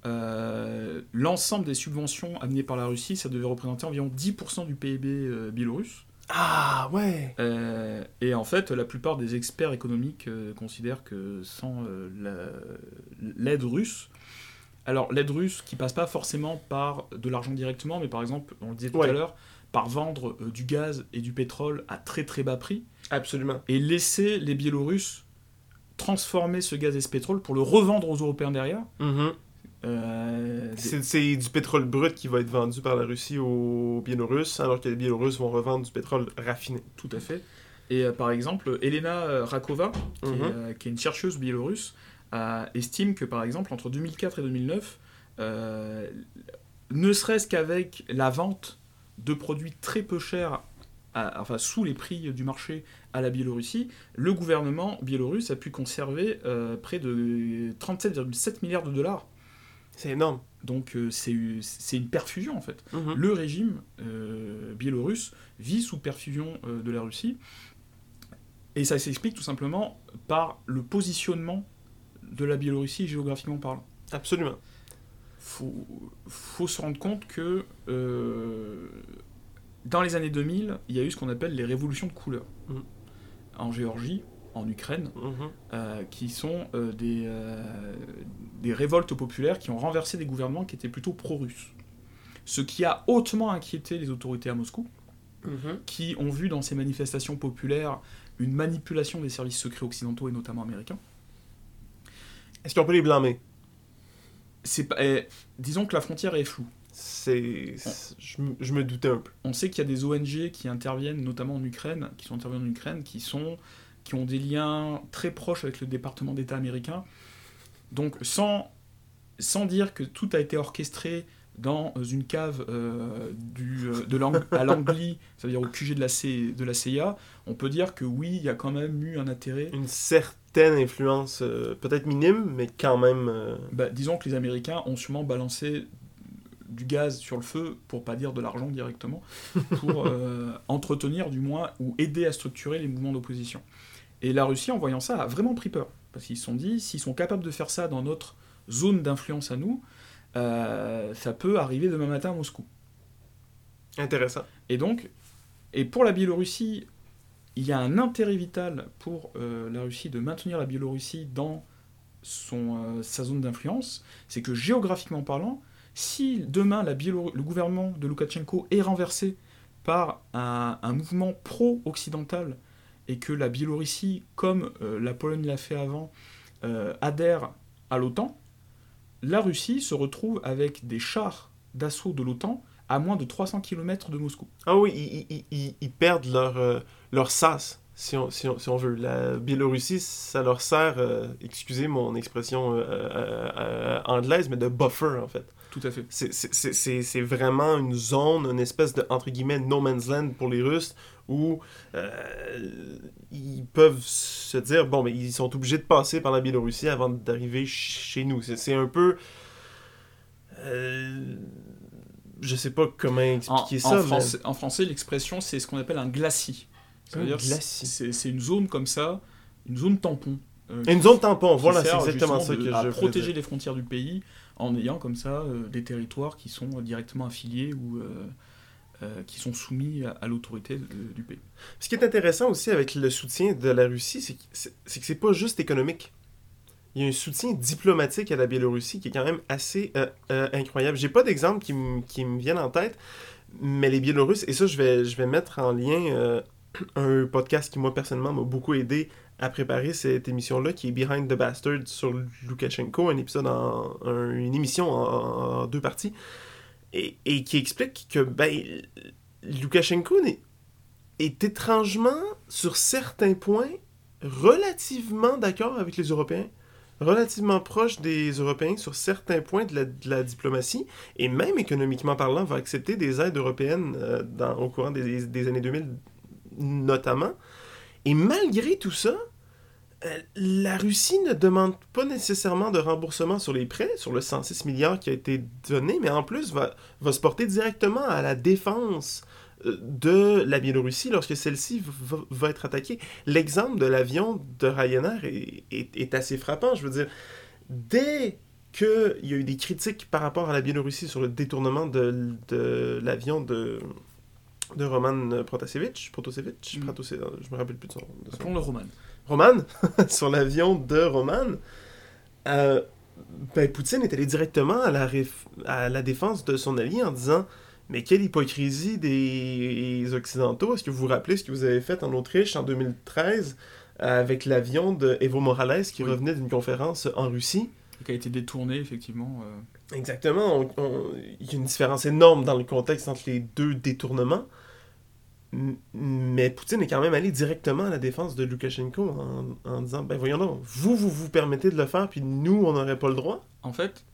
Speaker 2: euh, l'ensemble des subventions amenées par la Russie, ça devait représenter environ 10% du PIB euh, biélorusse.
Speaker 1: Ah ouais
Speaker 2: Euh, et en fait, la plupart des experts économiques euh, considèrent que sans euh, la- l'aide russe, alors l'aide russe qui passe pas forcément par de l'argent directement, mais par exemple, on le disait tout
Speaker 1: Ouais.
Speaker 2: à l'heure, par vendre du gaz et du pétrole à très très bas prix,
Speaker 1: Absolument.
Speaker 2: et laisser les Biélorusses transformer ce gaz et ce pétrole pour le revendre aux Européens derrière.
Speaker 1: Mhm.
Speaker 2: Euh, des-
Speaker 1: C'est du pétrole brut qui va être vendu par la Russie aux Biélorusses, alors que les Biélorusses vont revendre du pétrole raffiné.
Speaker 2: Tout à fait. Et euh, par exemple, Elena euh, Rakova, qui, est,
Speaker 1: Mhm.
Speaker 2: qui est une chercheuse biélorusse, estime que par exemple entre 2004 et 2009, euh, ne serait-ce qu'avec la vente de produits très peu chers, à- enfin sous les prix du marché à la Biélorussie, le gouvernement biélorusse a pu conserver euh, près de 37,7 milliards de dollars.
Speaker 1: C'est énorme.
Speaker 2: Donc euh, c'est c'est une perfusion en fait.
Speaker 1: Mhm.
Speaker 2: Le régime euh, biélorusse vit sous perfusion euh, de la Russie. Et ça s'explique tout simplement par le positionnement de la Biélorussie géographiquement parlant.
Speaker 1: Absolument.
Speaker 2: Faut, faut se rendre compte que dans les années 2000, il y a eu ce qu'on appelle les révolutions de couleur.
Speaker 1: Mhm.
Speaker 2: En Géorgie, en Ukraine,
Speaker 1: Mhm.
Speaker 2: euh, qui sont euh, des, euh, des révoltes populaires qui ont renversé des gouvernements qui étaient plutôt pro-russes. Ce qui a hautement inquiété les autorités à Moscou,
Speaker 1: Mhm.
Speaker 2: qui ont vu dans ces manifestations populaires une manipulation des services secrets occidentaux et notamment américains.
Speaker 1: Est-ce qu'on peut les blâmer?
Speaker 2: C'est pas- eh, disons que la frontière est floue.
Speaker 1: C'est. c'est- Je, me- je me doutais un peu.
Speaker 2: On sait qu'il y a des ONG qui interviennent, notamment en Ukraine, qui sont intervenus en Ukraine, qui, sont, qui ont des liens très proches avec le département d'État américain. Donc, sans, sans dire que tout a été orchestré dans une cave euh, du, euh, de l'Ang- à l'Anglie, c'est-à-dire au QG de la, C- de la CIA, on peut dire que oui, il y a quand même eu un intérêt.
Speaker 1: Une certaine influence, euh, peut-être minime, mais quand même. euh,
Speaker 2: Bah, disons que les Américains ont sûrement balancé du gaz sur le feu, pour pas dire de l'argent directement, pour [laughs] euh, entretenir du moins ou aider à structurer les mouvements d'opposition. Et la Russie, en voyant ça, a vraiment pris peur. Parce qu'ils se sont dit, s'ils sont capables de faire ça dans notre zone d'influence à nous, euh, ça peut arriver demain matin à Moscou.
Speaker 1: Intéressant.
Speaker 2: Et donc, et pour la Biélorussie, il y a un intérêt vital pour euh, la Russie de maintenir la Biélorussie dans son, euh, sa zone d'influence, c'est que géographiquement parlant, si demain la le gouvernement de Loukachenko est renversé par un, un mouvement pro-occidental et que la Biélorussie, comme euh, la Pologne l'a fait avant, euh, adhère à l'OTAN, la Russie se retrouve avec des chars d'assaut de l'OTAN à moins de 300 km de Moscou.
Speaker 1: Ah oui, ils, ils- ils- ils perdent leur, euh, leur sas, si on, si, on, si on veut. La Biélorussie, ça leur sert, excusez mon expression anglaise, mais de buffer, en fait.
Speaker 2: Tout à fait.
Speaker 1: C'est vraiment une zone, une espèce de, entre guillemets, no man's land pour les Russes, où euh, ils peuvent se dire, bon, mais ils sont obligés de passer par la Biélorussie avant d'arriver ch- chez nous. C'est c'est un peu... euh, je sais pas comment
Speaker 2: En,
Speaker 1: expliquer
Speaker 2: en
Speaker 1: ça, mais...
Speaker 2: français, en français, l'expression, c'est ce qu'on appelle un glacis. Veut
Speaker 1: Un
Speaker 2: c'est c'est une zone comme ça, une zone tampon. euh,
Speaker 1: Une zone tampon, voilà, c'est exactement ça que
Speaker 2: de-
Speaker 1: je
Speaker 2: à
Speaker 1: voulais
Speaker 2: protéger
Speaker 1: dire.
Speaker 2: les frontières du pays en ayant comme ça euh, des territoires qui sont directement affiliés ou euh, qui sont soumis à, l'autorité du pays.
Speaker 1: Ce qui est intéressant aussi avec le soutien de la Russie, c'est que c'est pas juste économique. Il y a un soutien diplomatique à la Biélorussie qui est quand même assez euh, euh, incroyable. J'ai pas d'exemple qui, me- viennent en tête, mais les Biélorusses, et ça je vais, mettre en lien euh, [clears throat] un podcast qui moi personnellement m'a beaucoup aidé à préparer cette émission-là, qui est Behind the Bastard sur Loukachenko, un épisode une émission en deux parties, et, qui explique que ben, Loukachenko n'est est étrangement, sur certains points, relativement d'accord avec les Européens, relativement proche des Européens sur certains points de la, diplomatie, et même économiquement parlant, va accepter des aides européennes euh, au courant des, des années 2000 notamment. Et malgré tout ça, la Russie ne demande pas nécessairement de remboursement sur les prêts, sur le 106 milliards qui a été donné, mais en plus va, va se porter directement à la défense euh, de la Biélorussie lorsque celle-ci va, va être attaquée. L'exemple de l'avion de Ryanair est, est- est assez frappant. Je veux dire, dès qu'il y a eu des critiques par rapport à la Biélorussie sur le détournement de, de l'avion de, de Roman Protasevich, Protasevich,
Speaker 2: Mm.
Speaker 1: Je me rappelle plus de son, de son
Speaker 2: Appelons le Roman.
Speaker 1: Roman, [laughs] sur l'avion de Roman, euh, ben, Poutine est allé directement à la, réf- à la défense de son allié en disant Mais quelle hypocrisie des Occidentaux Est-ce que vous vous rappelez ce que vous avez fait en Autriche en 2013 avec l'avion de Evo Morales qui
Speaker 2: Oui.
Speaker 1: revenait d'une conférence en Russie
Speaker 2: Qui a été détourné, effectivement. euh,
Speaker 1: Exactement. on- on- Il y a une différence énorme dans le contexte entre les deux détournements. Mais Poutine est quand même allé directement à la défense de Loukachenko en, disant Ben voyons donc, vous, vous vous permettez de le faire, puis nous, on n'aurait pas le droit?
Speaker 2: En fait,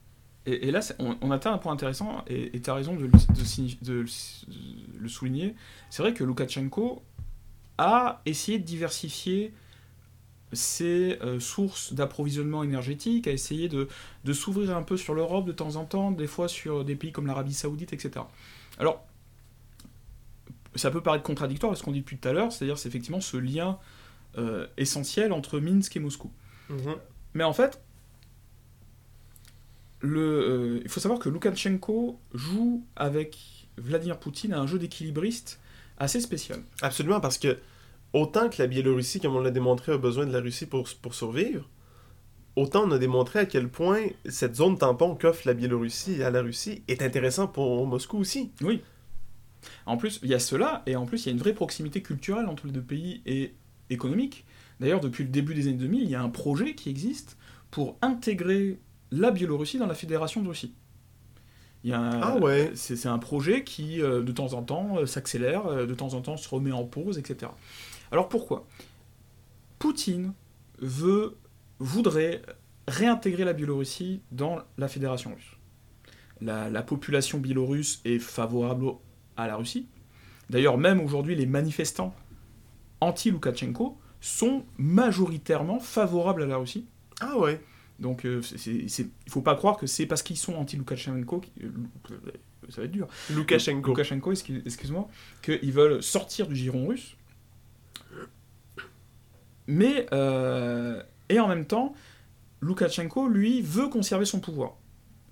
Speaker 2: et, là, on, atteint un point intéressant, et tu as raison de, le- souligner. C'est vrai que Loukachenko a essayé de diversifier ses euh, sources d'approvisionnement énergétique, a essayé de s'ouvrir un peu sur l'Europe de temps en temps, des fois sur des pays comme l'Arabie Saoudite, etc. Alors, ça peut paraître contradictoire à ce qu'on dit depuis tout à l'heure, c'est-à-dire c'est effectivement ce lien euh, essentiel entre Minsk et Moscou. Mais en fait, le, euh, il faut savoir que Loukachenko joue avec Vladimir Poutine à un jeu d'équilibriste assez spécial.
Speaker 1: Absolument, parce que autant que la Biélorussie, comme on l'a démontré, a besoin de la Russie pour, pour survivre, autant on a démontré à quel point cette zone tampon qu'offre la Biélorussie à la Russie est intéressant pour Moscou aussi.
Speaker 2: Oui. En plus, il y a cela, et en plus, il y a une vraie proximité culturelle entre les deux pays et économique. D'ailleurs, depuis le début des années 2000, il y a un projet qui existe pour intégrer la Biélorussie dans la Fédération de Russie. Il y a un-
Speaker 1: Ah ouais.
Speaker 2: C'est un projet qui, euh, de temps en temps, euh, s'accélère, euh, de temps en temps se remet en pause, etc. Alors pourquoi? Poutine veut, voudrait réintégrer la Biélorussie dans la Fédération russe. La, la population biélorusse est favorable au- à la Russie. D'ailleurs, même aujourd'hui, les manifestants anti-Loukachenko sont majoritairement favorables à la Russie.
Speaker 1: Ah ouais.
Speaker 2: Donc, euh, il faut pas croire que c'est parce qu'ils sont anti-Loukachenko, qui- euh, ça va être dur,
Speaker 1: Loukachenko.
Speaker 2: Loukachenko, excuse- excuse-moi, qu'ils veulent sortir du giron russe. Mais, euh, et en même temps, Loukachenko, lui, veut conserver son pouvoir.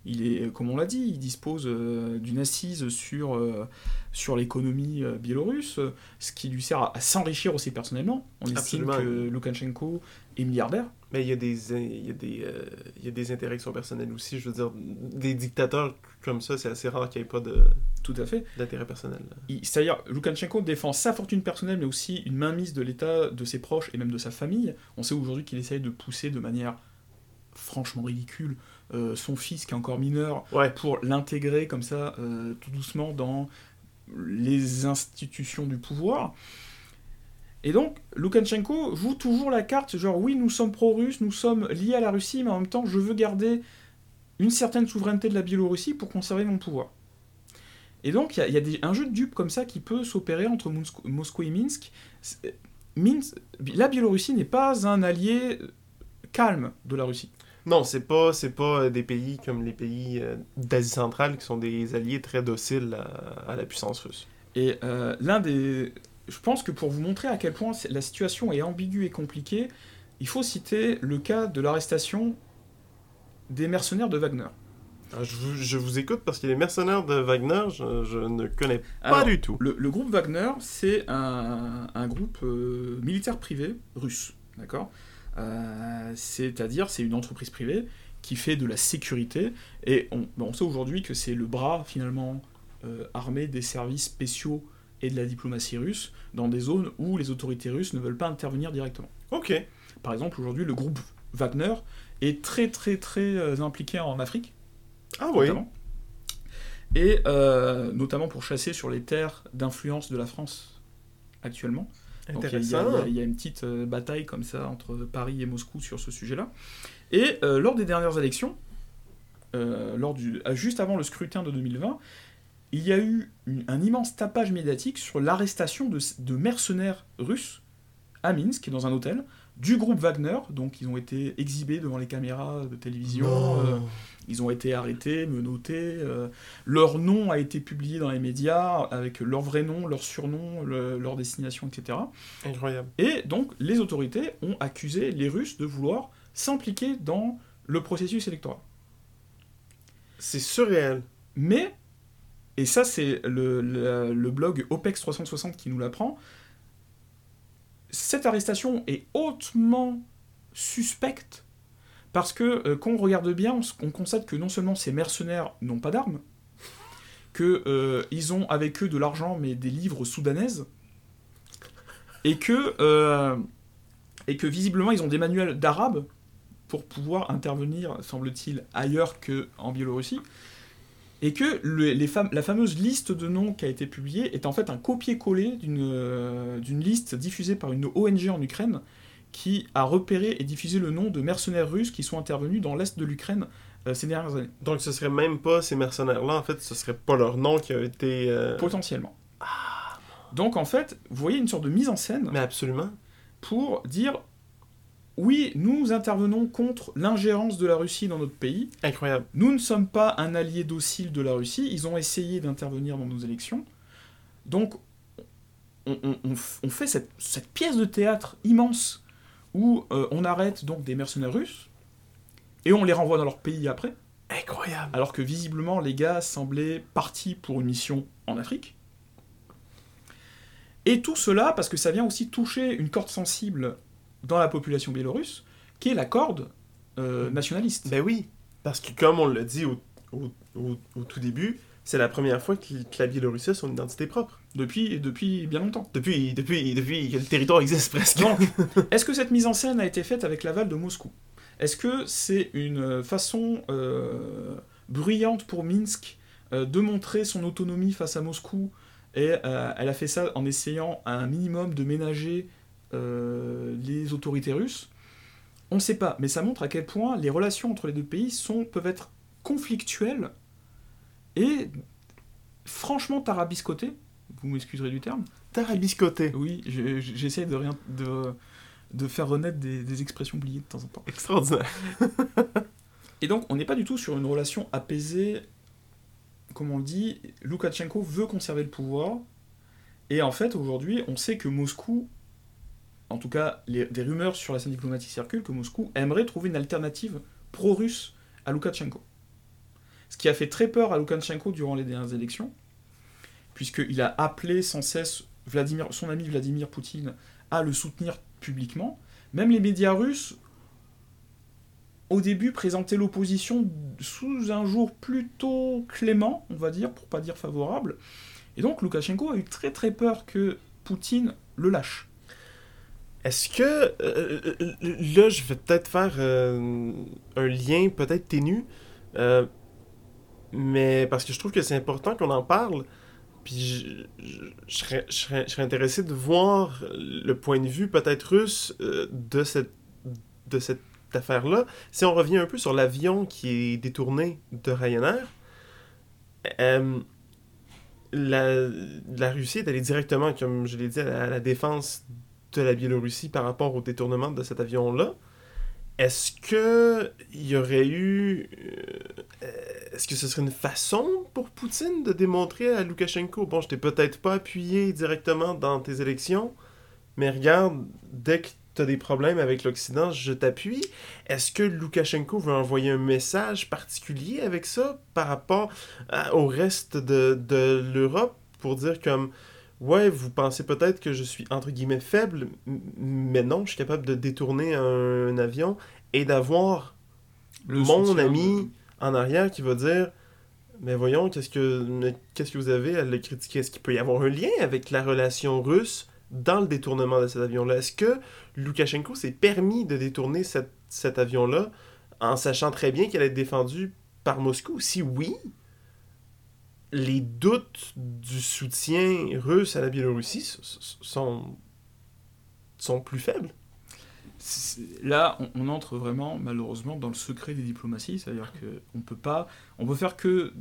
Speaker 2: Il est, comme on l'a dit, il dispose euh, d'une assise sur, euh, sur l'économie euh, biélorusse, ce qui lui sert à, à s'enrichir aussi personnellement. On estime
Speaker 1: Absolument.
Speaker 2: que Loukachenko est milliardaire.
Speaker 1: Mais il y a des, il y a des, euh, il y a des interactions personnelles aussi. Je veux dire, des dictateurs comme ça, c'est assez rare qu'il n'y ait pas de-
Speaker 2: Tout à fait.
Speaker 1: d'intérêt personnel.
Speaker 2: C'est-à-dire, Loukachenko défend sa fortune personnelle, mais aussi une mainmise de l'État, de ses proches et même de sa famille. On sait aujourd'hui qu'il essaye de pousser de manière franchement ridicule son fils, qui est encore mineur,
Speaker 1: Ouais.
Speaker 2: pour l'intégrer comme ça, euh, tout doucement, dans les institutions du pouvoir. Et donc, Loukachenko joue toujours la carte, genre oui, nous sommes pro-russes, nous sommes liés à la Russie, mais en même temps, je veux garder une certaine souveraineté de la Biélorussie pour conserver mon pouvoir. Et donc, il y a, il y a des- un jeu de dupes comme ça qui peut s'opérer entre Moscou, Moscou et Minsk. C'est- Minsk. La Biélorussie n'est pas un allié calme de la Russie.
Speaker 1: Non, c'est pas, c'est pas euh, des pays comme les pays euh, d'Asie centrale qui sont des alliés très dociles à, à la puissance russe.
Speaker 2: Et euh, l'un des. Je pense que pour vous montrer à quel point la situation est ambiguë et compliquée, il faut citer le cas de l'arrestation des mercenaires de Wagner.
Speaker 1: Alors, je, vous, je vous écoute parce que les mercenaires de Wagner, je, je ne connais pas
Speaker 2: Alors,
Speaker 1: du tout.
Speaker 2: Le, le groupe Wagner, c'est un, un groupe euh, militaire privé russe, d'accord? C'est-à-dire, c'est une entreprise privée qui fait de la sécurité, et on, on sait aujourd'hui que c'est le bras, finalement, euh, armé des services spéciaux et de la diplomatie russe dans des zones où les autorités russes ne veulent pas intervenir directement.
Speaker 1: Ok.
Speaker 2: Par exemple, aujourd'hui, le groupe Wagner est très très très euh, impliqué en Afrique,
Speaker 1: Ah oui.
Speaker 2: notamment. Et euh, notamment pour chasser sur les terres d'influence de la France actuellement. Donc, il y a- il y, une petite euh, bataille comme ça entre Paris et Moscou sur ce sujet-là. Et euh, lors des dernières élections, euh, lors du, juste avant le scrutin de 2020, il y a eu une- un immense tapage médiatique sur l'arrestation de, de mercenaires russes à Minsk, dans un hôtel, du groupe Wagner. Donc ils ont été exhibés devant les caméras de télévision. Euh, ils ont été arrêtés, menottés. euh, leur nom a été publié dans les médias avec leur vrai nom, leur surnom, le- leur destination, etc.
Speaker 1: Incroyable.
Speaker 2: Et donc les autorités ont accusé les Russes de vouloir s'impliquer dans le processus électoral.
Speaker 1: C'est surréel.
Speaker 2: Mais, et ça c'est le, le- le blog OPEX 360 qui nous l'apprend, cette arrestation est hautement suspecte parce que euh, quand on regarde bien, on, constate que non seulement ces mercenaires n'ont pas d'armes, qu'ils ont avec eux de l'argent mais des livres soudanaises, et que, euh, et que visiblement ils ont des manuels d'arabe pour pouvoir intervenir, semble-t-il, ailleurs qu'en Biélorussie, et que la fameuse liste de noms qui a été publiée est en fait un copier-coller d'une euh, d'une liste diffusée par une ONG en Ukraine qui a repéré et diffusé le nom de mercenaires russes qui sont intervenus dans l'est de l'Ukraine euh, ces dernières années,
Speaker 1: Donc ce serait même pas ces mercenaires-là, en fait, ce serait pas leur nom qui a été... euh,
Speaker 2: potentiellement. Donc en fait, vous voyez une sorte de mise en scène
Speaker 1: Mais absolument.
Speaker 2: pour dire oui, nous intervenons contre l'ingérence de la Russie dans notre pays,
Speaker 1: Incroyable.
Speaker 2: Nous ne sommes pas un allié docile de la Russie. Ils ont essayé d'intervenir dans nos élections. Donc, on, on- on f- on fait cette, cette pièce de théâtre immense où euh, on arrête donc des mercenaires russes et on les renvoie dans leur pays après,
Speaker 1: Incroyable.
Speaker 2: alors que visiblement les gars semblaient partis pour une mission en Afrique. Et tout cela parce que ça vient aussi toucher une corde sensible dans la population biélorusse, qui est la corde euh, nationaliste.
Speaker 1: Ben oui. Parce que comme on l'a dit au, au- au- au tout début, c'est la première fois que, la Biélorussie a son identité propre.
Speaker 2: Depuis, depuis bien longtemps.
Speaker 1: Depuis, depuis, depuis que le territoire existe presque.
Speaker 2: Donc, [laughs] est-ce que cette mise en scène a été faite avec l'aval de Moscou? Est-ce que c'est une façon euh, bruyante pour Minsk euh, de montrer son autonomie face à Moscou et euh, elle a fait ça en essayant un minimum de ménager euh, les autorités russes? On ne sait pas, mais ça montre à quel point les relations entre les deux pays sont, peuvent être conflictuelles et franchement tarabiscotées. Vous m'excuserez du terme.
Speaker 1: Tarabiscoté.
Speaker 2: Oui, je- je- j'essaie de, rien, de, de faire renaître des, des expressions oubliées de temps en temps.
Speaker 1: Extraordinaire. [laughs]
Speaker 2: Et donc, on n'est pas du tout sur une relation apaisée. Comme on le dit, Loukachenko veut conserver le pouvoir. Et en fait, aujourd'hui, on sait que Moscou, en tout cas, les- des rumeurs sur la scène diplomatique circulent que Moscou aimerait trouver une alternative pro-russe à Loukachenko. Ce qui a fait très peur à Loukachenko durant les dernières élections, puisqu'il a appelé sans cesse Vladimir, son ami Vladimir Poutine à le soutenir publiquement. Même les médias russes, au début, présentaient l'opposition sous un jour plutôt clément, on va dire, pour pas dire favorable. Et donc Loukachenko a eu très très peur que Poutine le lâche.
Speaker 1: Est-ce que. euh, euh, là, je vais peut-être faire euh, un lien peut-être ténu. Mais parce que je trouve que c'est important qu'on en parle. Puis je, je- serais, je serais- je serais intéressé de voir le point de vue peut-être russe euh, de cette, de cette affaire-là. Si on revient un peu sur l'avion qui est détourné de Ryanair, euh, la, la Russie est allée directement, comme je l'ai dit, à la, à la défense de la Biélorussie par rapport au détournement de cet avion-là. Est-ce que il y aurait eu. Est-ce que ce serait une façon pour Poutine de démontrer à Loukachenko Bon, je t'ai peut-être pas appuyé directement dans tes élections, mais regarde, dès que t'as des problèmes avec l'Occident, je t'appuie. Est-ce que Loukachenko veut envoyer un message particulier avec ça par rapport à- au reste de, de l'Europe pour dire comme ouais, vous pensez peut-être que je suis entre guillemets faible, mais non, je suis capable de détourner un, un avion et d'avoir
Speaker 2: Le
Speaker 1: mon
Speaker 2: soutien
Speaker 1: ami en arrière qui va dire mais voyons, qu'est-ce que qu'est-ce que vous avez à le critiquer? Est-ce qu'il peut y avoir un lien avec la relation russe dans le détournement de cet avion-là? Est-ce que Loukachenko s'est permis de détourner cette- cet avion-là en sachant très bien qu'elle être défendue par Moscou? Si oui, les doutes du soutien russe à la Biélorussie sont, sont plus faibles.
Speaker 2: C'est- Là, on, on entre vraiment, malheureusement, dans le secret des diplomaties, c'est-à-dire qu'on peut pas, on peut faire que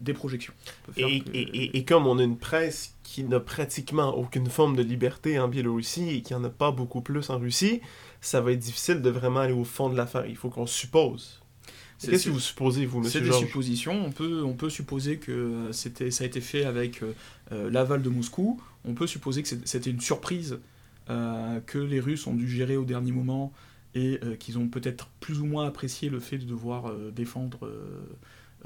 Speaker 2: des projections.
Speaker 1: Et,
Speaker 2: que-
Speaker 1: et- et- et comme on a une presse qui n'a pratiquement aucune forme de liberté en Biélorussie et qui en a pas beaucoup plus en Russie, ça va être difficile de vraiment aller au fond de l'affaire. Il faut qu'on suppose.
Speaker 2: C'est-
Speaker 1: Qu'est-ce
Speaker 2: c'est-
Speaker 1: que vous supposez, vous,
Speaker 2: C'est
Speaker 1: monsieur
Speaker 2: des
Speaker 1: Georges
Speaker 2: suppositions. On peut, on peut supposer que c'était, ça a été fait avec euh, euh, l'aval de Moscou. On peut supposer que c'est- c'était une surprise euh, que les Russes ont dû gérer au dernier moment et euh, qu'ils ont peut-être plus ou moins apprécié le fait de devoir euh, défendre euh,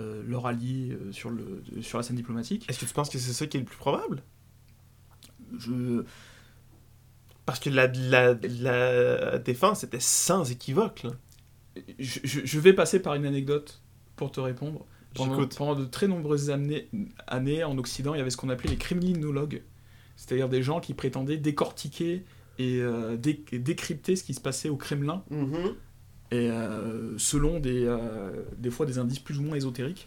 Speaker 2: euh, leur allié euh, sur, le, sur la scène diplomatique.
Speaker 1: Est-ce que tu penses que c'est ça qui est le plus probable?
Speaker 2: Je,
Speaker 1: Parce que la, la, la défense était sans équivoque. Là.
Speaker 2: je, je- je vais passer par une anecdote pour te répondre. Pendant, pendant de très nombreuses années, années en Occident, il y avait ce qu'on appelait les criminologues, c'est-à-dire des gens qui prétendaient décortiquer et euh, dé- et décrypter ce qui se passait au Kremlin,
Speaker 1: Mhm.
Speaker 2: et euh, selon des, euh, des fois des indices plus ou moins ésotériques.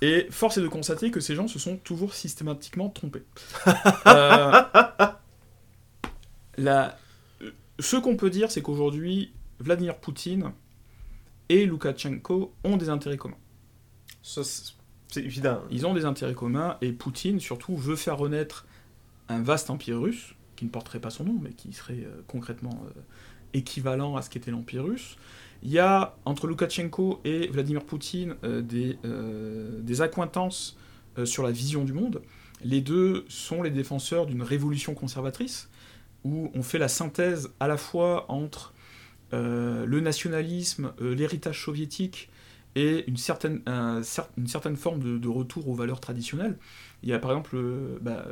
Speaker 2: Et force est de constater que ces gens se sont toujours systématiquement trompés. [laughs] La- ce qu'on peut dire, c'est qu'aujourd'hui, Vladimir Poutine et Loukachenko ont des intérêts communs.
Speaker 1: Ça, c'est évident.
Speaker 2: Ils ont des intérêts communs et Poutine, surtout, veut faire renaître un vaste empire russe, qui ne porterait pas son nom, mais qui serait euh, concrètement euh, équivalent à ce qu'était l'empire russe. Il y a entre Loukachenko et Vladimir Poutine euh, des, des accointances sur la vision du monde. Les deux sont les défenseurs d'une révolution conservatrice, où on fait la synthèse à la fois entre le nationalisme, l'héritage soviétique et une certaine, un cer- une certaine forme de, de retour aux valeurs traditionnelles. Il y a par exemple, euh, bah,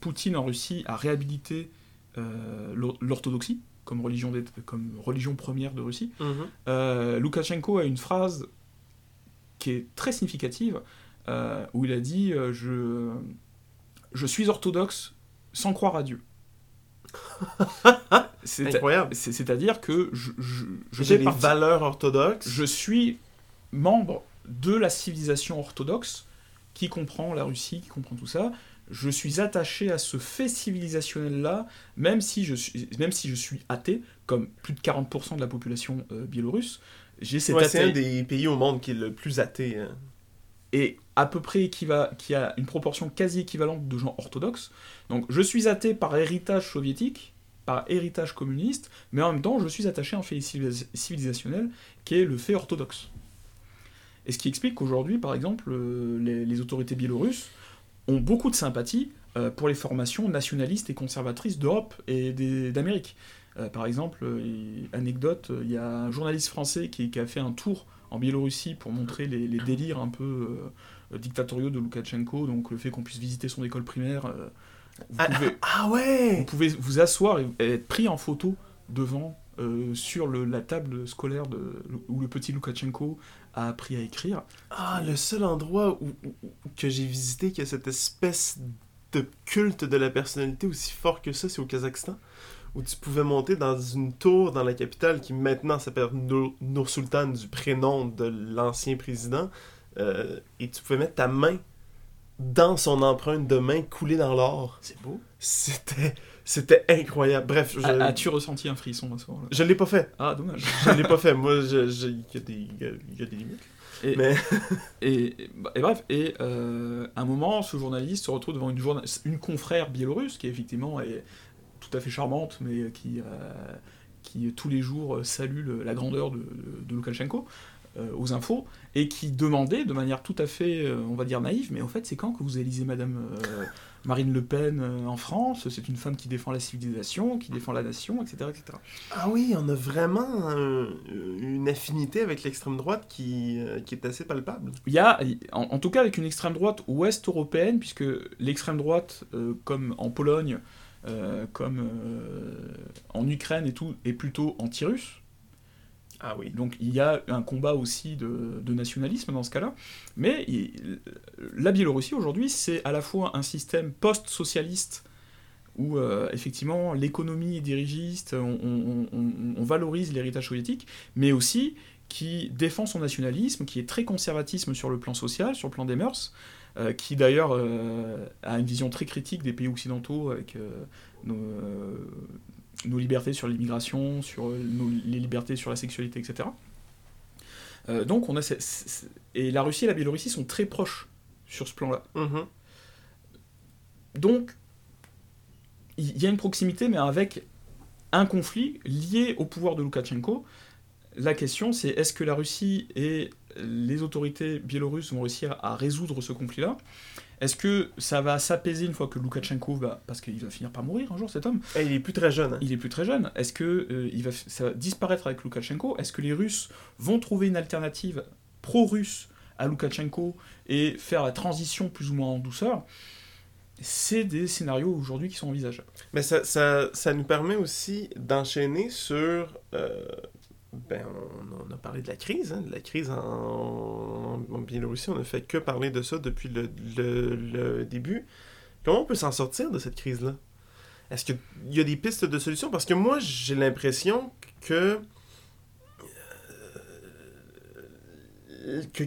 Speaker 2: Poutine en Russie a réhabilité euh, l'or- l'orthodoxie comme religion, comme religion première de Russie.
Speaker 1: Mhm.
Speaker 2: Euh, Loukachenko a une phrase qui est très significative euh, où il a dit euh, je, je suis orthodoxe sans croire à Dieu. [laughs] C'est-
Speaker 1: Incroyable.
Speaker 2: c'est- C'est-à-dire que je, je, je
Speaker 1: J'ai
Speaker 2: fais
Speaker 1: les
Speaker 2: partie-
Speaker 1: valeurs orthodoxes.
Speaker 2: je suis membre de la civilisation orthodoxe qui comprend la Russie, qui comprend tout ça. Je suis attaché à ce fait civilisationnel-là, même, si je suis- même si je suis athée, comme plus de 40% de la population euh, biélorusse. J'ai cet
Speaker 1: Ouais, c'est un des pays au monde qui est le plus athée. hein.
Speaker 2: et à peu près équiva- qui a une proportion quasi équivalente de gens orthodoxes. Donc je suis athée par héritage soviétique, par héritage communiste, mais en même temps je suis attaché à un fait civilis- civilisationnel qui est le fait orthodoxe. Et ce qui explique qu'aujourd'hui, par exemple, euh, les, les autorités biélorusses ont beaucoup de sympathie euh, pour les formations nationalistes et conservatrices d'Europe et d'Amérique. Euh, par exemple, euh, anecdote, il y a un journaliste français qui, qui a fait un tour en Biélorussie pour montrer les, les délires un peu dictatoriaux de Loukachenko, donc le fait qu'on puisse visiter son école primaire. vous,
Speaker 1: Ah,
Speaker 2: pouvez,
Speaker 1: ah
Speaker 2: vous
Speaker 1: ouais
Speaker 2: pouvez vous asseoir et, et être pris en photo devant, euh, sur le- la table scolaire de, où le petit Loukachenko a appris à écrire.
Speaker 1: Ah, le seul endroit où, où- où- que j'ai visité qui a cette espèce de culte de la personnalité aussi fort que ça, c'est au Kazakhstan. Où tu pouvais monter dans une tour dans la capitale qui maintenant s'appelle Nur, Nur-Sultan, du prénom de l'ancien président. euh, et tu pouvais mettre ta main dans son empreinte de main coulée dans l'or.
Speaker 2: C'est beau.
Speaker 1: C'était, c'était incroyable. Bref, je,
Speaker 2: As-tu ressenti un frisson à ce moment-là?
Speaker 1: Je l'ai pas fait.
Speaker 2: Ah, dommage. [laughs]
Speaker 1: Je l'ai pas fait. Moi, je, je- il y, a des- il y a- des limites.
Speaker 2: Et,
Speaker 1: Mais- [laughs]
Speaker 2: et, et- bref, et euh, à un moment, ce journaliste se retrouve devant une, journa- une confrère biélorusse qui effectivement est tout à fait charmante, mais qui, euh, qui tous les jours salue le- la grandeur de, de, de Loukachenko euh, aux infos, et qui demandait de manière tout à fait, euh, on va dire naïve, mais en fait, c'est quand que vous élisez Madame euh, Marine Le Pen euh, en France C'est une femme qui défend la civilisation, qui défend la nation, etc. etc.
Speaker 1: Ah oui, on a vraiment euh, une affinité avec l'extrême droite qui, euh, qui est assez palpable.
Speaker 2: Il y a, en, en tout cas avec une extrême droite ouest européenne, puisque l'extrême droite, euh, comme en Pologne, comme en Ukraine et tout, est plutôt anti-russe.
Speaker 1: Ah oui.
Speaker 2: Donc il y a un combat aussi de, nationalisme dans ce cas-là. Mais la Biélorussie aujourd'hui, c'est à la fois un système post-socialiste où euh, effectivement l'économie est dirigiste, on, valorise l'héritage soviétique, mais aussi qui défend son nationalisme, qui est très conservatisme sur le plan social, sur le plan des mœurs, euh, qui d'ailleurs euh, a une vision très critique des pays occidentaux avec nos, nos libertés sur l'immigration, sur euh, nos- les libertés sur la sexualité, etc. Euh, donc on a ces- ces- et la Russie et la Biélorussie sont très proches sur ce plan-là.
Speaker 1: Mhm.
Speaker 2: Donc il y a une proximité, mais avec un conflit lié au pouvoir de Loukachenko. La question, c'est est-ce que la Russie et les autorités biélorusses vont réussir à résoudre ce conflit-là? Est-ce que ça va s'apaiser une fois que Loukachenko va... Parce qu'il va finir par mourir un jour, cet homme?
Speaker 1: Eh, il est plus très jeune. hein.
Speaker 2: Il est plus très jeune. Est-ce que euh, il va, ça va disparaître avec Loukachenko? Est-ce que les Russes vont trouver une alternative pro-russe à Loukachenko et faire la transition plus ou moins en douceur? C'est des scénarios aujourd'hui qui sont envisageables.
Speaker 1: Mais ça, ça, ça nous permet aussi d'enchaîner sur... euh, ben, on, a parlé de la crise, hein, de la crise en, en Biélorussie. On ne fait que parler de ça depuis le, le- le début. Comment on peut s'en sortir de cette crise-là? Est-ce qu'il y a des pistes de solution? Parce que moi, j'ai l'impression que... euh, que,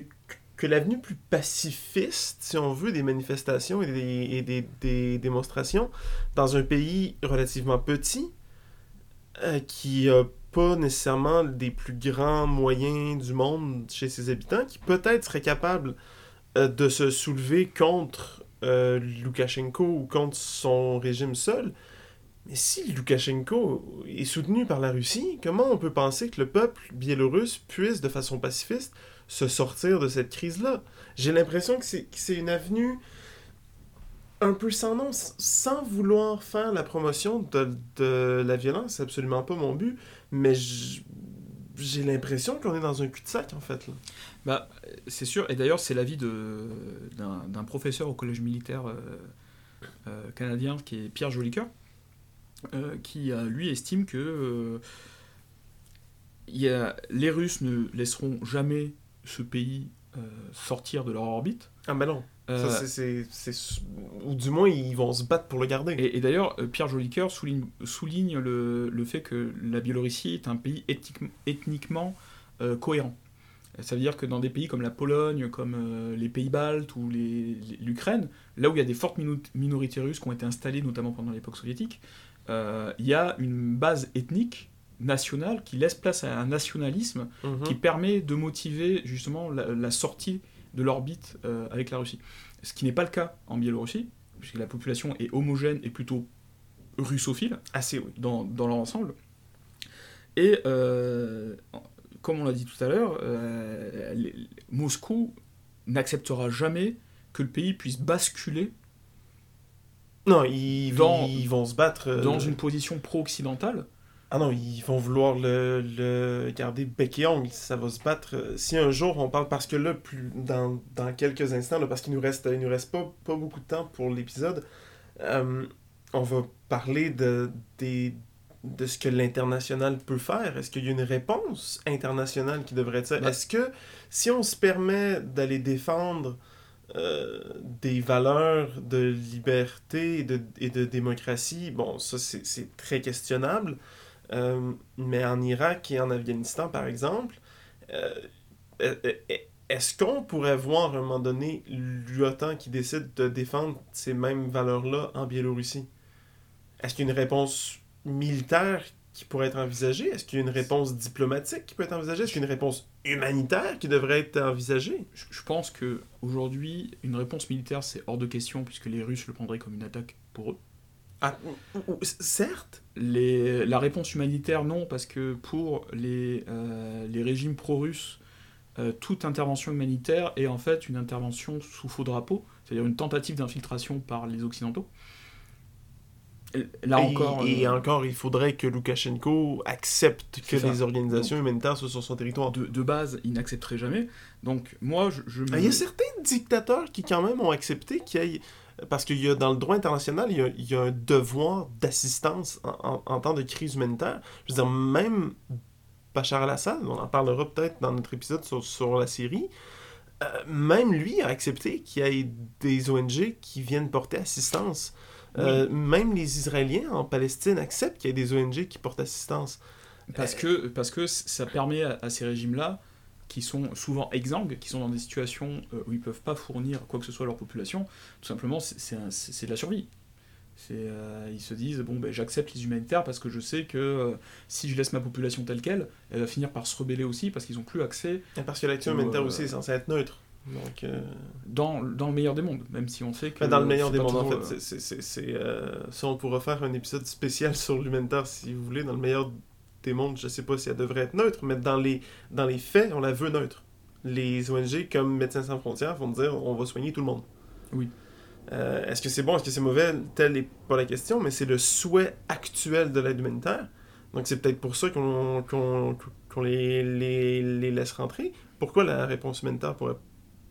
Speaker 1: que l'avenue plus pacifiste, si on veut, des manifestations et des, et des- des démonstrations dans un pays relativement petit, euh, qui n'a nécessairement des plus grands moyens du monde chez ses habitants, qui peut-être serait capable euh, de se soulever contre euh, Loukachenko ou contre son régime seul. Mais si Loukachenko est soutenu par la Russie, comment on peut penser que le peuple biélorusse puisse, de façon pacifiste, se sortir de cette crise-là? J'ai l'impression que c'est une avenue un peu sans nom, sans vouloir faire la promotion de, de la violence, c'est absolument pas mon but, mais j'ai l'impression qu'on est dans un cul-de-sac, en fait. Là.
Speaker 2: Bah, c'est sûr, et d'ailleurs c'est l'avis d'un professeur au collège militaire euh, euh, canadien qui est Pierre Jolicoeur, euh, qui euh, lui estime que il y a, les Russes ne laisseront jamais ce pays sortir de leur orbite.
Speaker 1: Ah ben non, Ça, c'est- c'est- c'est- ou du moins ils vont se battre pour le garder.
Speaker 2: et, et d'ailleurs, euh, Pierre Jolicoeur souligne, souligne le, le fait que la Biélorussie est un pays ethnique- ethniquement euh, cohérent. Ça veut dire que dans des pays comme la Pologne, comme euh, les pays baltes ou les- les- l'Ukraine, là où il y a des fortes mino- minorités russes qui ont été installées notamment pendant l'époque soviétique, euh, il y a une base ethnique nationale qui laisse place à un nationalisme
Speaker 1: Mhm.
Speaker 2: qui permet de motiver justement la, la sortie de l'orbite euh, avec la Russie. Ce qui n'est pas le cas en Biélorussie, puisque la population est homogène et plutôt russophile
Speaker 1: Assez, oui.
Speaker 2: dans, dans leur ensemble. Et euh, comme on l'a dit tout à l'heure, euh, Moscou n'acceptera jamais que le pays puisse basculer
Speaker 1: Non, ils,
Speaker 2: Dans-
Speaker 1: ils vont se battre.
Speaker 2: dans une position pro-occidentale.
Speaker 1: Ah non, ils vont vouloir le, le garder bec et ongle, ça va se battre. Euh, Si un jour on parle, parce que là, plus dans, dans quelques instants, là, parce qu'il nous reste, il nous reste pas, pas beaucoup de temps pour l'épisode, euh, on va parler de, des, de ce que l'international peut faire. Est-ce qu'il y a une réponse internationale qui devrait être ça? Est-ce que si on se permet d'aller défendre euh, des valeurs de liberté et de, et de démocratie, bon, ça c'est très questionnable. Euh, mais en Irak et en Afghanistan, par exemple, euh, euh, est-ce qu'on pourrait voir à un moment donné l'OTAN qui décide de défendre ces mêmes valeurs-là en Biélorussie? Est-ce qu'il y a une réponse militaire qui pourrait être envisagée? Est-ce qu'il y a une réponse diplomatique qui peut être envisagée? Est-ce qu'il y a une réponse humanitaire qui devrait être envisagée?
Speaker 2: Je pense que aujourd'hui, une réponse militaire, c'est hors de question, puisque les Russes le prendraient comme une attaque pour eux.
Speaker 1: Ah, certes,
Speaker 2: Les, la réponse humanitaire, non, parce que pour les, euh, les régimes pro-russes, euh, toute intervention humanitaire est en fait une intervention sous faux drapeau, c'est-à-dire une tentative d'infiltration par les Occidentaux. Et Là
Speaker 1: et,
Speaker 2: encore,
Speaker 1: et
Speaker 2: euh,
Speaker 1: encore, il faudrait que Loukachenko accepte que
Speaker 2: ça.
Speaker 1: des organisations humanitaires soient sur son territoire.
Speaker 2: de, de base, ils n'accepteraient jamais. Donc moi, je, je me-
Speaker 1: Ah, Il y a certains dictateurs qui quand même ont accepté qu'il y ait... Parce qu'il y a dans le droit international, il y a, il y a un devoir d'assistance en, en- en temps de crise humanitaire. Je veux dire, même Bachar al-Assad, on en parlera peut-être dans notre épisode sur, sur la Syrie, euh, même lui a accepté qu'il y ait des ONG qui viennent porter assistance. Euh, même les Israéliens en Palestine acceptent qu'il y ait des ONG qui portent assistance.
Speaker 2: Parce que, parce que ça permet à, à ces régimes-là, qui sont souvent exsangues, qui sont dans des situations euh, où ils peuvent pas fournir quoi que ce soit à leur population, tout simplement, c'est- de la survie. Euh, ils se disent, bon, ben, j'accepte les humanitaires parce que je sais que euh, si je laisse ma population telle qu'elle, elle va finir par se rebeller aussi parce qu'ils n'ont plus accès
Speaker 1: Et Parce que l'action humanitaire
Speaker 2: euh,
Speaker 1: aussi est censée être neutre. Donc,
Speaker 2: dans, dans le meilleur des mondes, même si on sait que...
Speaker 1: Dans le meilleur des mondes, en fait. C'est, ça, on pourra faire un épisode spécial [laughs] sur l'humanitaire si vous voulez. Dans le meilleur des mondes, je sais pas si elle devrait être neutre, mais dans les, dans les faits, on la veut neutre. Les ONG comme Médecins Sans Frontières vont dire on va soigner tout le monde.
Speaker 2: Oui.
Speaker 1: Euh, est-ce que c'est bon, est-ce que c'est mauvais? Telle n'est pas la question, mais c'est le souhait actuel de l'aide humanitaire. Donc c'est peut-être pour ça qu'on, qu'on, qu'on les, les, les laisse rentrer. Pourquoi la réponse humanitaire pourrait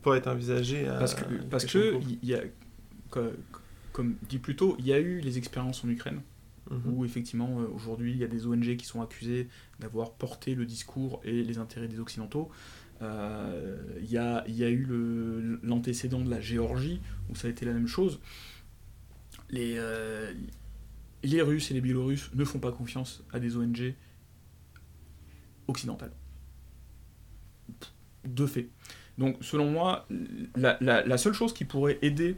Speaker 1: pas être envisagée à
Speaker 2: Parce que, parce que
Speaker 1: Lukashenko?
Speaker 2: il y a, co- comme dit plus tôt, il y a eu les expériences en Ukraine.
Speaker 1: Mhm.
Speaker 2: où effectivement euh, aujourd'hui il y a des ONG qui sont accusées d'avoir porté le discours et les intérêts des Occidentaux. Euh, Il y, a, y a eu l'antécédent de la Géorgie où ça a été la même chose. Les, euh, les Russes et les Biélorusses ne font pas confiance à des ONG occidentales. De fait. Donc selon moi, la, la- la seule chose qui pourrait aider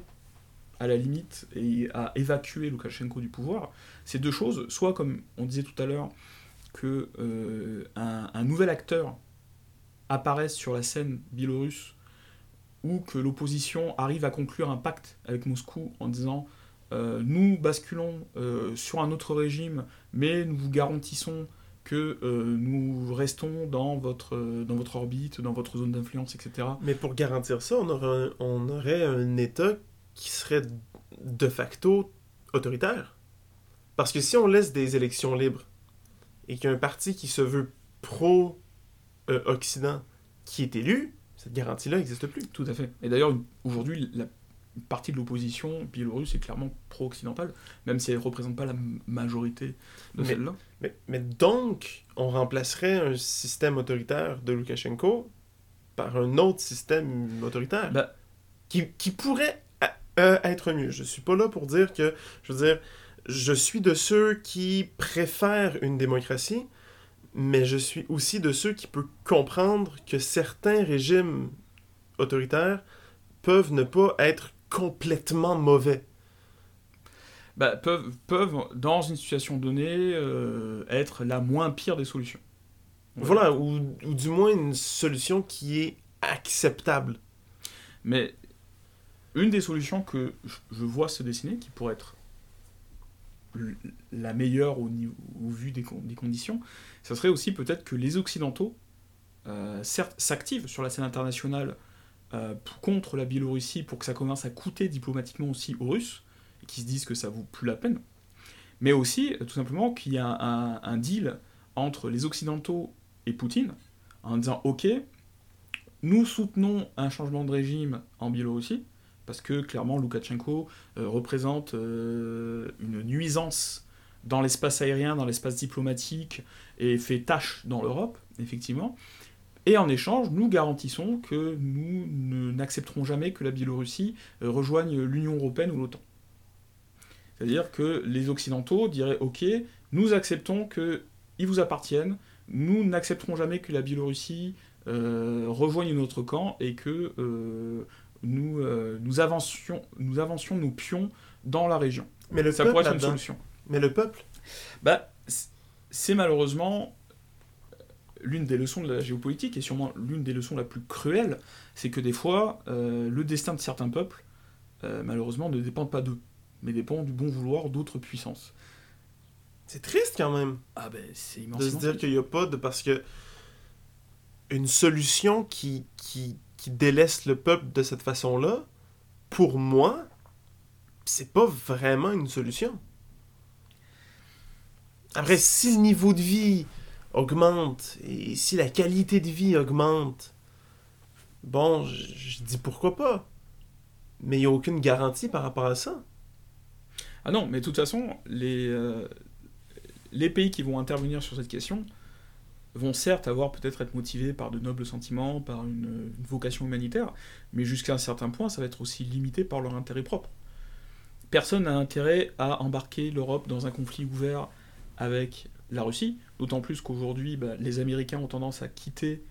Speaker 2: à la limite et à évacuer Loukachenko du pouvoir, c'est deux choses. Soit, comme on disait tout à l'heure, que euh, un, nouvel acteur apparaisse sur la scène biélorusse ou que l'opposition arrive à conclure un pacte avec Moscou en disant euh, nous basculons euh, sur un autre régime, mais nous vous garantissons que nous restons dans votre, dans votre orbite, dans votre zone d'influence, etc.
Speaker 1: Mais pour garantir ça, on aurait on aurait un État qui serait de facto autoritaire. Parce que si on laisse des élections libres et qu'il y a un parti qui se veut pro-Occident qui est élu, cette garantie-là n'existe plus.
Speaker 2: Tout à fait. Et d'ailleurs, aujourd'hui, la partie de l'opposition biélorusse est clairement pro-occidentale, même si elle ne représente pas la majorité de celle-là.
Speaker 1: Mais, mais donc, on remplacerait un système autoritaire de Loukachenko par un autre système autoritaire
Speaker 2: Bah,
Speaker 1: qui, qui pourrait euh, être mieux. Je suis pas là pour dire que, je veux dire, je suis de ceux qui préfèrent une démocratie, mais je suis aussi de ceux qui peuvent comprendre que certains régimes autoritaires peuvent ne pas être complètement mauvais.
Speaker 2: bah, peuvent, peuvent, dans une situation donnée, euh, être la moins pire des solutions.
Speaker 1: Voilà, ou, ou du moins une solution qui est acceptable.
Speaker 2: Mais une des solutions que je- vois se dessiner, qui pourrait être la meilleure au, niveau- au vu des, con- des conditions, ça serait aussi peut-être que les Occidentaux, euh, certes, s'activent sur la scène internationale euh, contre la Biélorussie pour que ça commence à coûter diplomatiquement aussi aux Russes, qui se disent que ça vaut plus la peine, mais aussi tout simplement qu'il y a un, deal entre les Occidentaux et Poutine en disant ok, nous soutenons un changement de régime en Biélorussie, parce que clairement Loukachenko euh, représente euh, une nuisance dans l'espace aérien, dans l'espace diplomatique, et fait tâche dans l'Europe, effectivement. Et en échange, nous garantissons que nous n'accepterons jamais que la Biélorussie euh, rejoigne l'Union européenne ou l'OTAN. C'est-à-dire que les Occidentaux diraient Ok, nous acceptons qu'ils vous appartiennent, nous n'accepterons jamais que la Biélorussie rejoigne notre camp et que nous, euh, nous, avancions, nous avancions nos pions dans la région.
Speaker 1: Mais le
Speaker 2: ça
Speaker 1: peuple
Speaker 2: pourrait être une solution.
Speaker 1: Mais le peuple
Speaker 2: bah, C'est malheureusement l'une des leçons de la géopolitique, et sûrement l'une des leçons la plus cruelle, c'est que des fois, euh, le destin de certains peuples, euh, malheureusement, ne dépend pas d'eux, mais dépend du bon vouloir d'autres puissances.
Speaker 1: C'est triste quand même.
Speaker 2: Ah ben, c'est
Speaker 1: De se dire qu'il n'y a pas de... Parce que une solution qui, qui, qui délaisse le peuple de cette façon-là, pour moi, c'est pas vraiment une solution. Après, si le niveau de vie augmente et si la qualité de vie augmente, bon, je, dis pourquoi pas. Mais il n'y a aucune garantie par rapport à ça.
Speaker 2: Ah non, mais de toute façon, les, euh, les pays qui vont intervenir sur cette question, vont certes avoir peut-être être motivés par de nobles sentiments, par une, vocation humanitaire, mais jusqu'à un certain point, ça va être aussi limité par leur intérêt propre. Personne n'a intérêt à embarquer l'Europe dans un conflit ouvert avec la Russie, d'autant plus qu'aujourd'hui, bah, les Américains ont tendance à quitter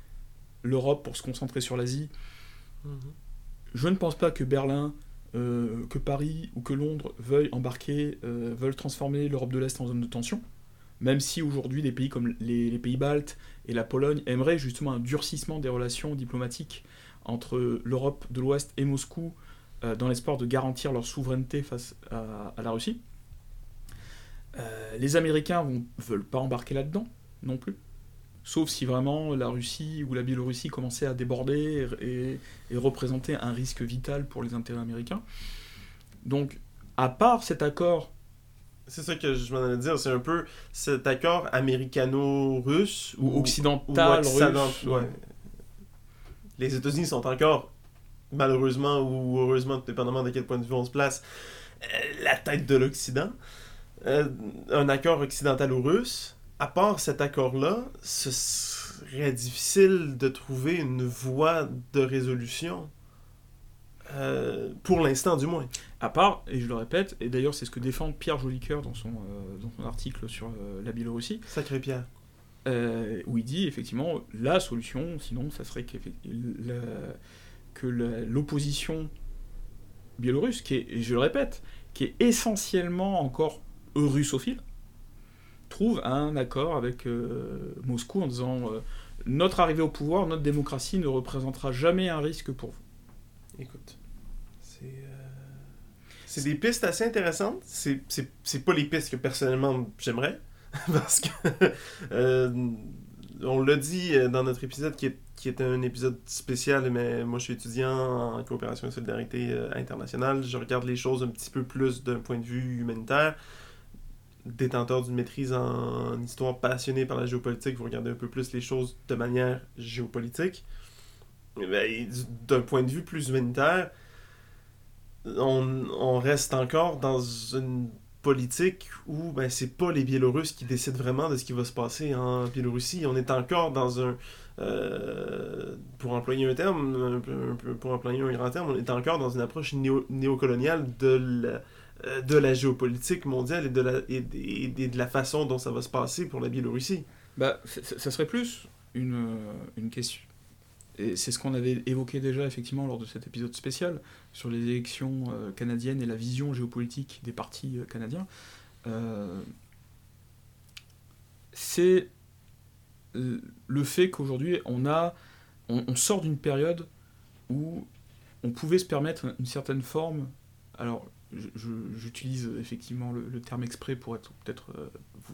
Speaker 2: l'Europe pour se concentrer sur l'Asie. Mhm. Je ne pense pas que Berlin, euh, que Paris ou que Londres veuillent embarquer, euh, veulent transformer l'Europe de l'Est en zone de tension même si aujourd'hui des pays comme les, pays baltes et la Pologne aimeraient justement un durcissement des relations diplomatiques entre l'Europe de l'Ouest et Moscou euh, dans l'espoir de garantir leur souveraineté face à, la Russie. Euh, les Américains ne veulent pas embarquer là-dedans non plus. Sauf si vraiment la Russie ou la Biélorussie commençait à déborder et, et représenter un risque vital pour les intérêts américains. Donc, à part cet accord
Speaker 1: c'est ça que je m'en allais dire. C'est un peu cet accord américano-russe.
Speaker 2: Ou, occidental russe.
Speaker 1: Les États-Unis sont encore, malheureusement ou heureusement, dépendamment de quel point de vue on se place, euh, la tête de l'Occident. Euh, un accord occidental ou russe. À part cet accord-là, ce serait difficile de trouver une voie de résolution. Euh, pour l'instant, du moins.
Speaker 2: À part, et je le répète, et d'ailleurs c'est ce que défend Pierre Jolicoeur dans son, euh, dans son article sur euh, la Biélorussie.
Speaker 1: Sacré Pierre.
Speaker 2: où il dit effectivement la solution, sinon ça serait que l'opposition biélorusse, qui est, et je le répète, qui est essentiellement encore russophile, trouve un accord avec Moscou en disant notre arrivée au pouvoir, notre démocratie ne représentera jamais un risque pour vous.
Speaker 1: Écoute. C'est des pistes assez intéressantes. C'est pas les pistes que personnellement j'aimerais. [laughs] Parce que, [laughs] euh, on l'a dit euh, dans notre épisode qui, est, qui était un épisode spécial, mais moi je suis étudiant en coopération et solidarité euh, internationale. Je regarde les choses un petit peu plus d'un point de vue humanitaire. Détenteur d'une maîtrise en, histoire passionné par la géopolitique, vous regardez un peu plus les choses de manière géopolitique. D'un point de vue plus humanitaire, on, reste encore dans une politique où ben, c'est pas les Biélorusses qui décident vraiment de ce qui va se passer en Biélorussie. On est encore dans un. Euh, pour employer un terme, pour employer un grand terme, on est encore dans une approche néocoloniale de la, euh, de la géopolitique mondiale et de la, et, de la façon dont ça va se passer pour la Biélorussie.
Speaker 2: Bah, ça serait plus une, une question et c'est ce qu'on avait évoqué déjà effectivement lors de cet épisode spécial sur les élections euh, canadiennes et la vision géopolitique des partis euh, canadiens, euh, c'est le fait qu'aujourd'hui on a on, sort d'une période où on pouvait se permettre une certaine forme alors j'utilise effectivement le, terme exprès pour être peut-être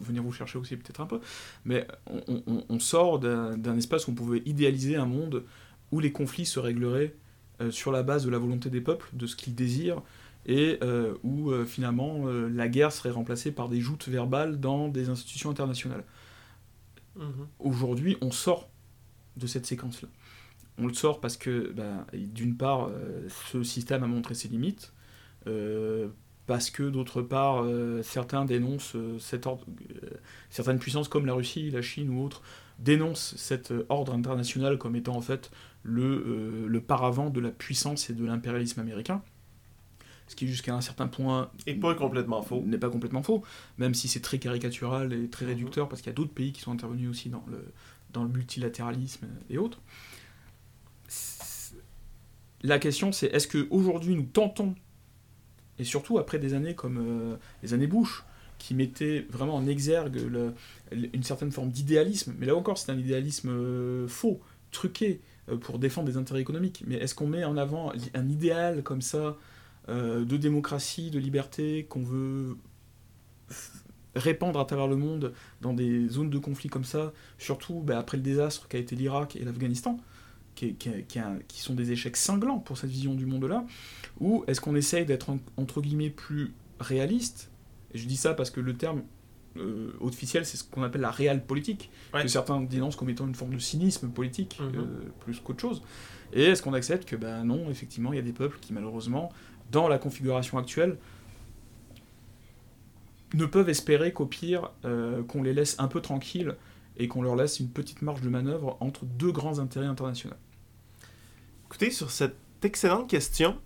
Speaker 2: venir vous chercher aussi peut-être un peu, mais on, sort d'un espace où on pouvait idéaliser un monde où les conflits se régleraient euh, sur la base de la volonté des peuples, de ce qu'ils désirent, et où finalement la guerre serait remplacée par des joutes verbales dans des institutions internationales. Mhm. Aujourd'hui, on sort de cette séquence-là. On le sort parce que, bah, d'une part, ce système a montré ses limites, parce que d'autre part, euh, certains dénoncent euh, cet ordre, euh, certaines puissances comme la Russie, la Chine ou autres dénoncent cet ordre international comme étant en fait le, le paravent de la puissance et de l'impérialisme américain. Ce qui jusqu'à un certain point
Speaker 1: et pas complètement faux.
Speaker 2: N'est pas complètement faux, même si c'est très caricatural et très mhm. réducteur parce qu'il y a d'autres pays qui sont intervenus aussi dans le, dans le multilatéralisme et autres. La question c'est est-ce qu'aujourd'hui nous tentons et surtout après des années comme euh, les années Bush, qui mettaient vraiment en exergue une certaine forme d'idéalisme, mais là encore c'est un idéalisme euh, faux, truqué, euh, pour défendre des intérêts économiques. Mais est-ce qu'on met en avant un idéal comme ça de démocratie, de liberté, qu'on veut répandre à travers le monde dans des zones de conflit comme ça, surtout bah, après le désastre qu'a été l'Irak et l'Afghanistan? Qui, sont des échecs cinglants pour cette vision du monde-là Ou est-ce qu'on essaye d'être, entre guillemets, plus réaliste? Et je dis ça parce que le terme euh, officiel, c'est ce qu'on appelle la réelle politique, que certains dénoncent comme étant une forme de cynisme politique, mhm. euh, plus qu'autre chose. Et est-ce qu'on accepte que, ben non, effectivement, il y a des peuples qui, malheureusement, dans la configuration actuelle, ne peuvent espérer qu'au pire, euh, qu'on les laisse un peu tranquilles et qu'on leur laisse une petite marge de manœuvre entre deux grands intérêts internationaux?
Speaker 1: Écoutez, sur cette excellente question,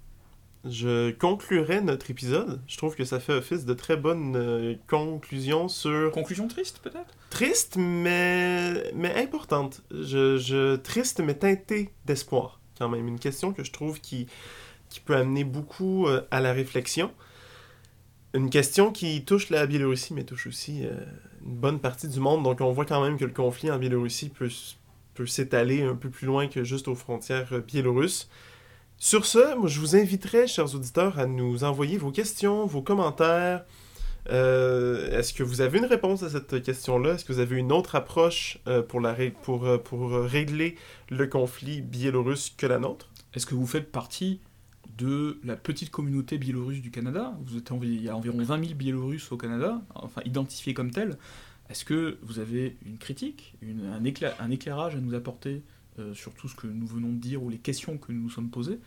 Speaker 1: je conclurai notre épisode. Je trouve que ça fait office de très bonne euh, conclusion sur...
Speaker 2: Conclusion triste, peut-être?
Speaker 1: Triste, mais, mais importante. Je, je... Triste, mais teintée d'espoir, quand même. Une question que je trouve qui, qui peut amener beaucoup euh, à la réflexion. Une question qui touche la Biélorussie, mais touche aussi euh, une bonne partie du monde. Donc on voit quand même que le conflit en Biélorussie peut peut s'étaler un peu plus loin que juste aux frontières euh, biélorusses. Sur ce, moi, je vous inviterai, chers auditeurs, à nous envoyer vos questions, vos commentaires. Euh, est-ce que vous avez une réponse à cette question-là? Est-ce que vous avez une autre approche euh, pour, pour, pour régler le conflit biélorusse que la nôtre?
Speaker 2: Est-ce que vous faites partie de la petite communauté biélorusse du Canada? Vous êtes Il y a environ 20 000 Biélorusses au Canada, enfin identifiés comme tels. Est-ce que vous avez une critique, un, éclairage à nous apporter euh, sur tout ce que nous venons de dire ou les questions que nous nous sommes posées?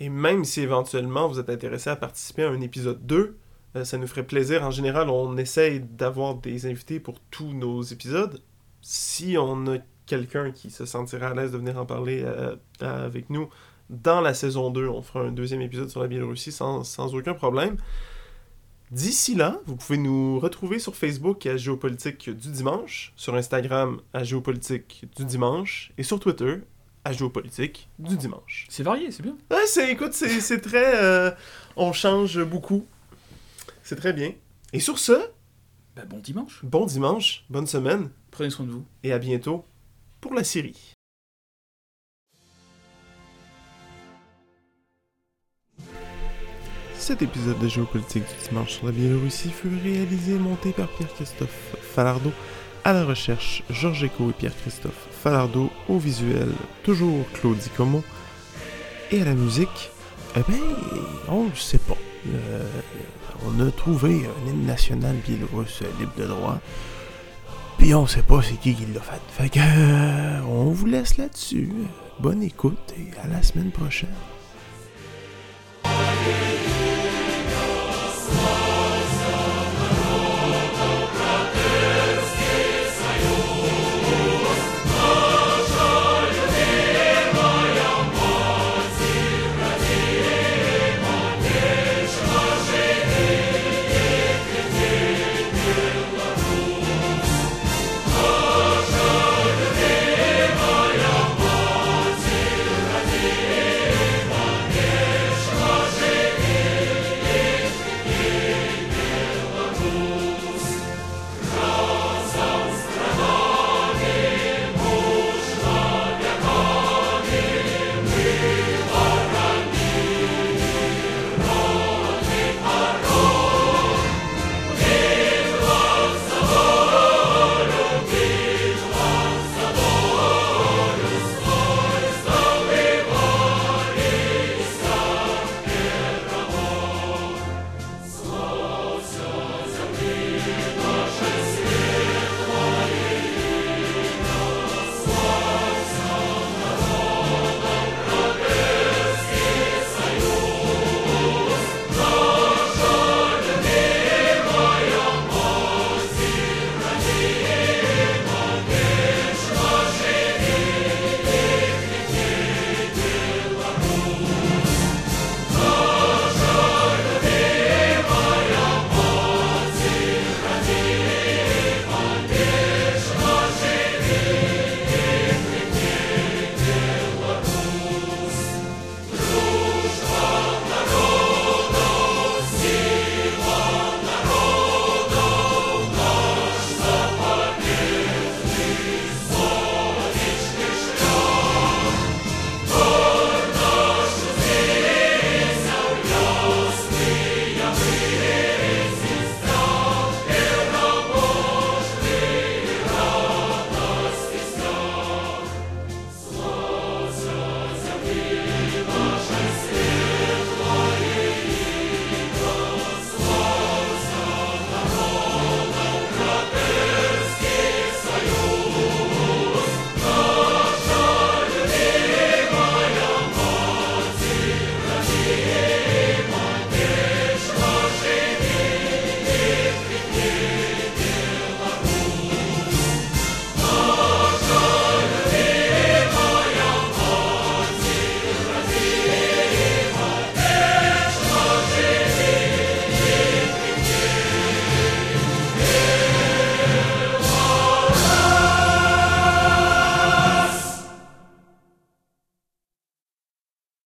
Speaker 1: Et même si éventuellement vous êtes intéressé à participer à un épisode 2, euh, ça nous ferait plaisir. En général, on essaye d'avoir des invités pour tous nos épisodes. Si on a quelqu'un qui se sentira à l'aise de venir en parler euh, avec nous dans la saison 2, on fera un deuxième épisode sur la Biélorussie sans, sans aucun problème. D'ici là, vous pouvez nous retrouver sur Facebook à Géopolitique du dimanche, sur Instagram à Géopolitique du dimanche et sur Twitter à Géopolitique du dimanche.
Speaker 2: C'est varié, c'est bien.
Speaker 1: Ouais, c'est, écoute, c'est, très. Euh, on change beaucoup. C'est très bien. Et sur ce.
Speaker 2: Ben, bon dimanche.
Speaker 1: Bon dimanche, bonne semaine.
Speaker 2: Prenez soin de vous.
Speaker 1: Et à bientôt pour la série. Cet épisode de Géopolitique du dimanche sur la Biélorussie fut réalisé et monté par Pierre-Christophe Falardeau, à la recherche Georges Eco et Pierre-Christophe Falardeau, au visuel toujours Claudie Como, et à la musique, eh bien, on ne sait pas. Euh, on a trouvé un hymne national biélorusse libre de droit, puis on sait pas c'est qui qui l'a fait. Fait que, euh, on vous laisse là-dessus. Bonne écoute et à la semaine prochaine.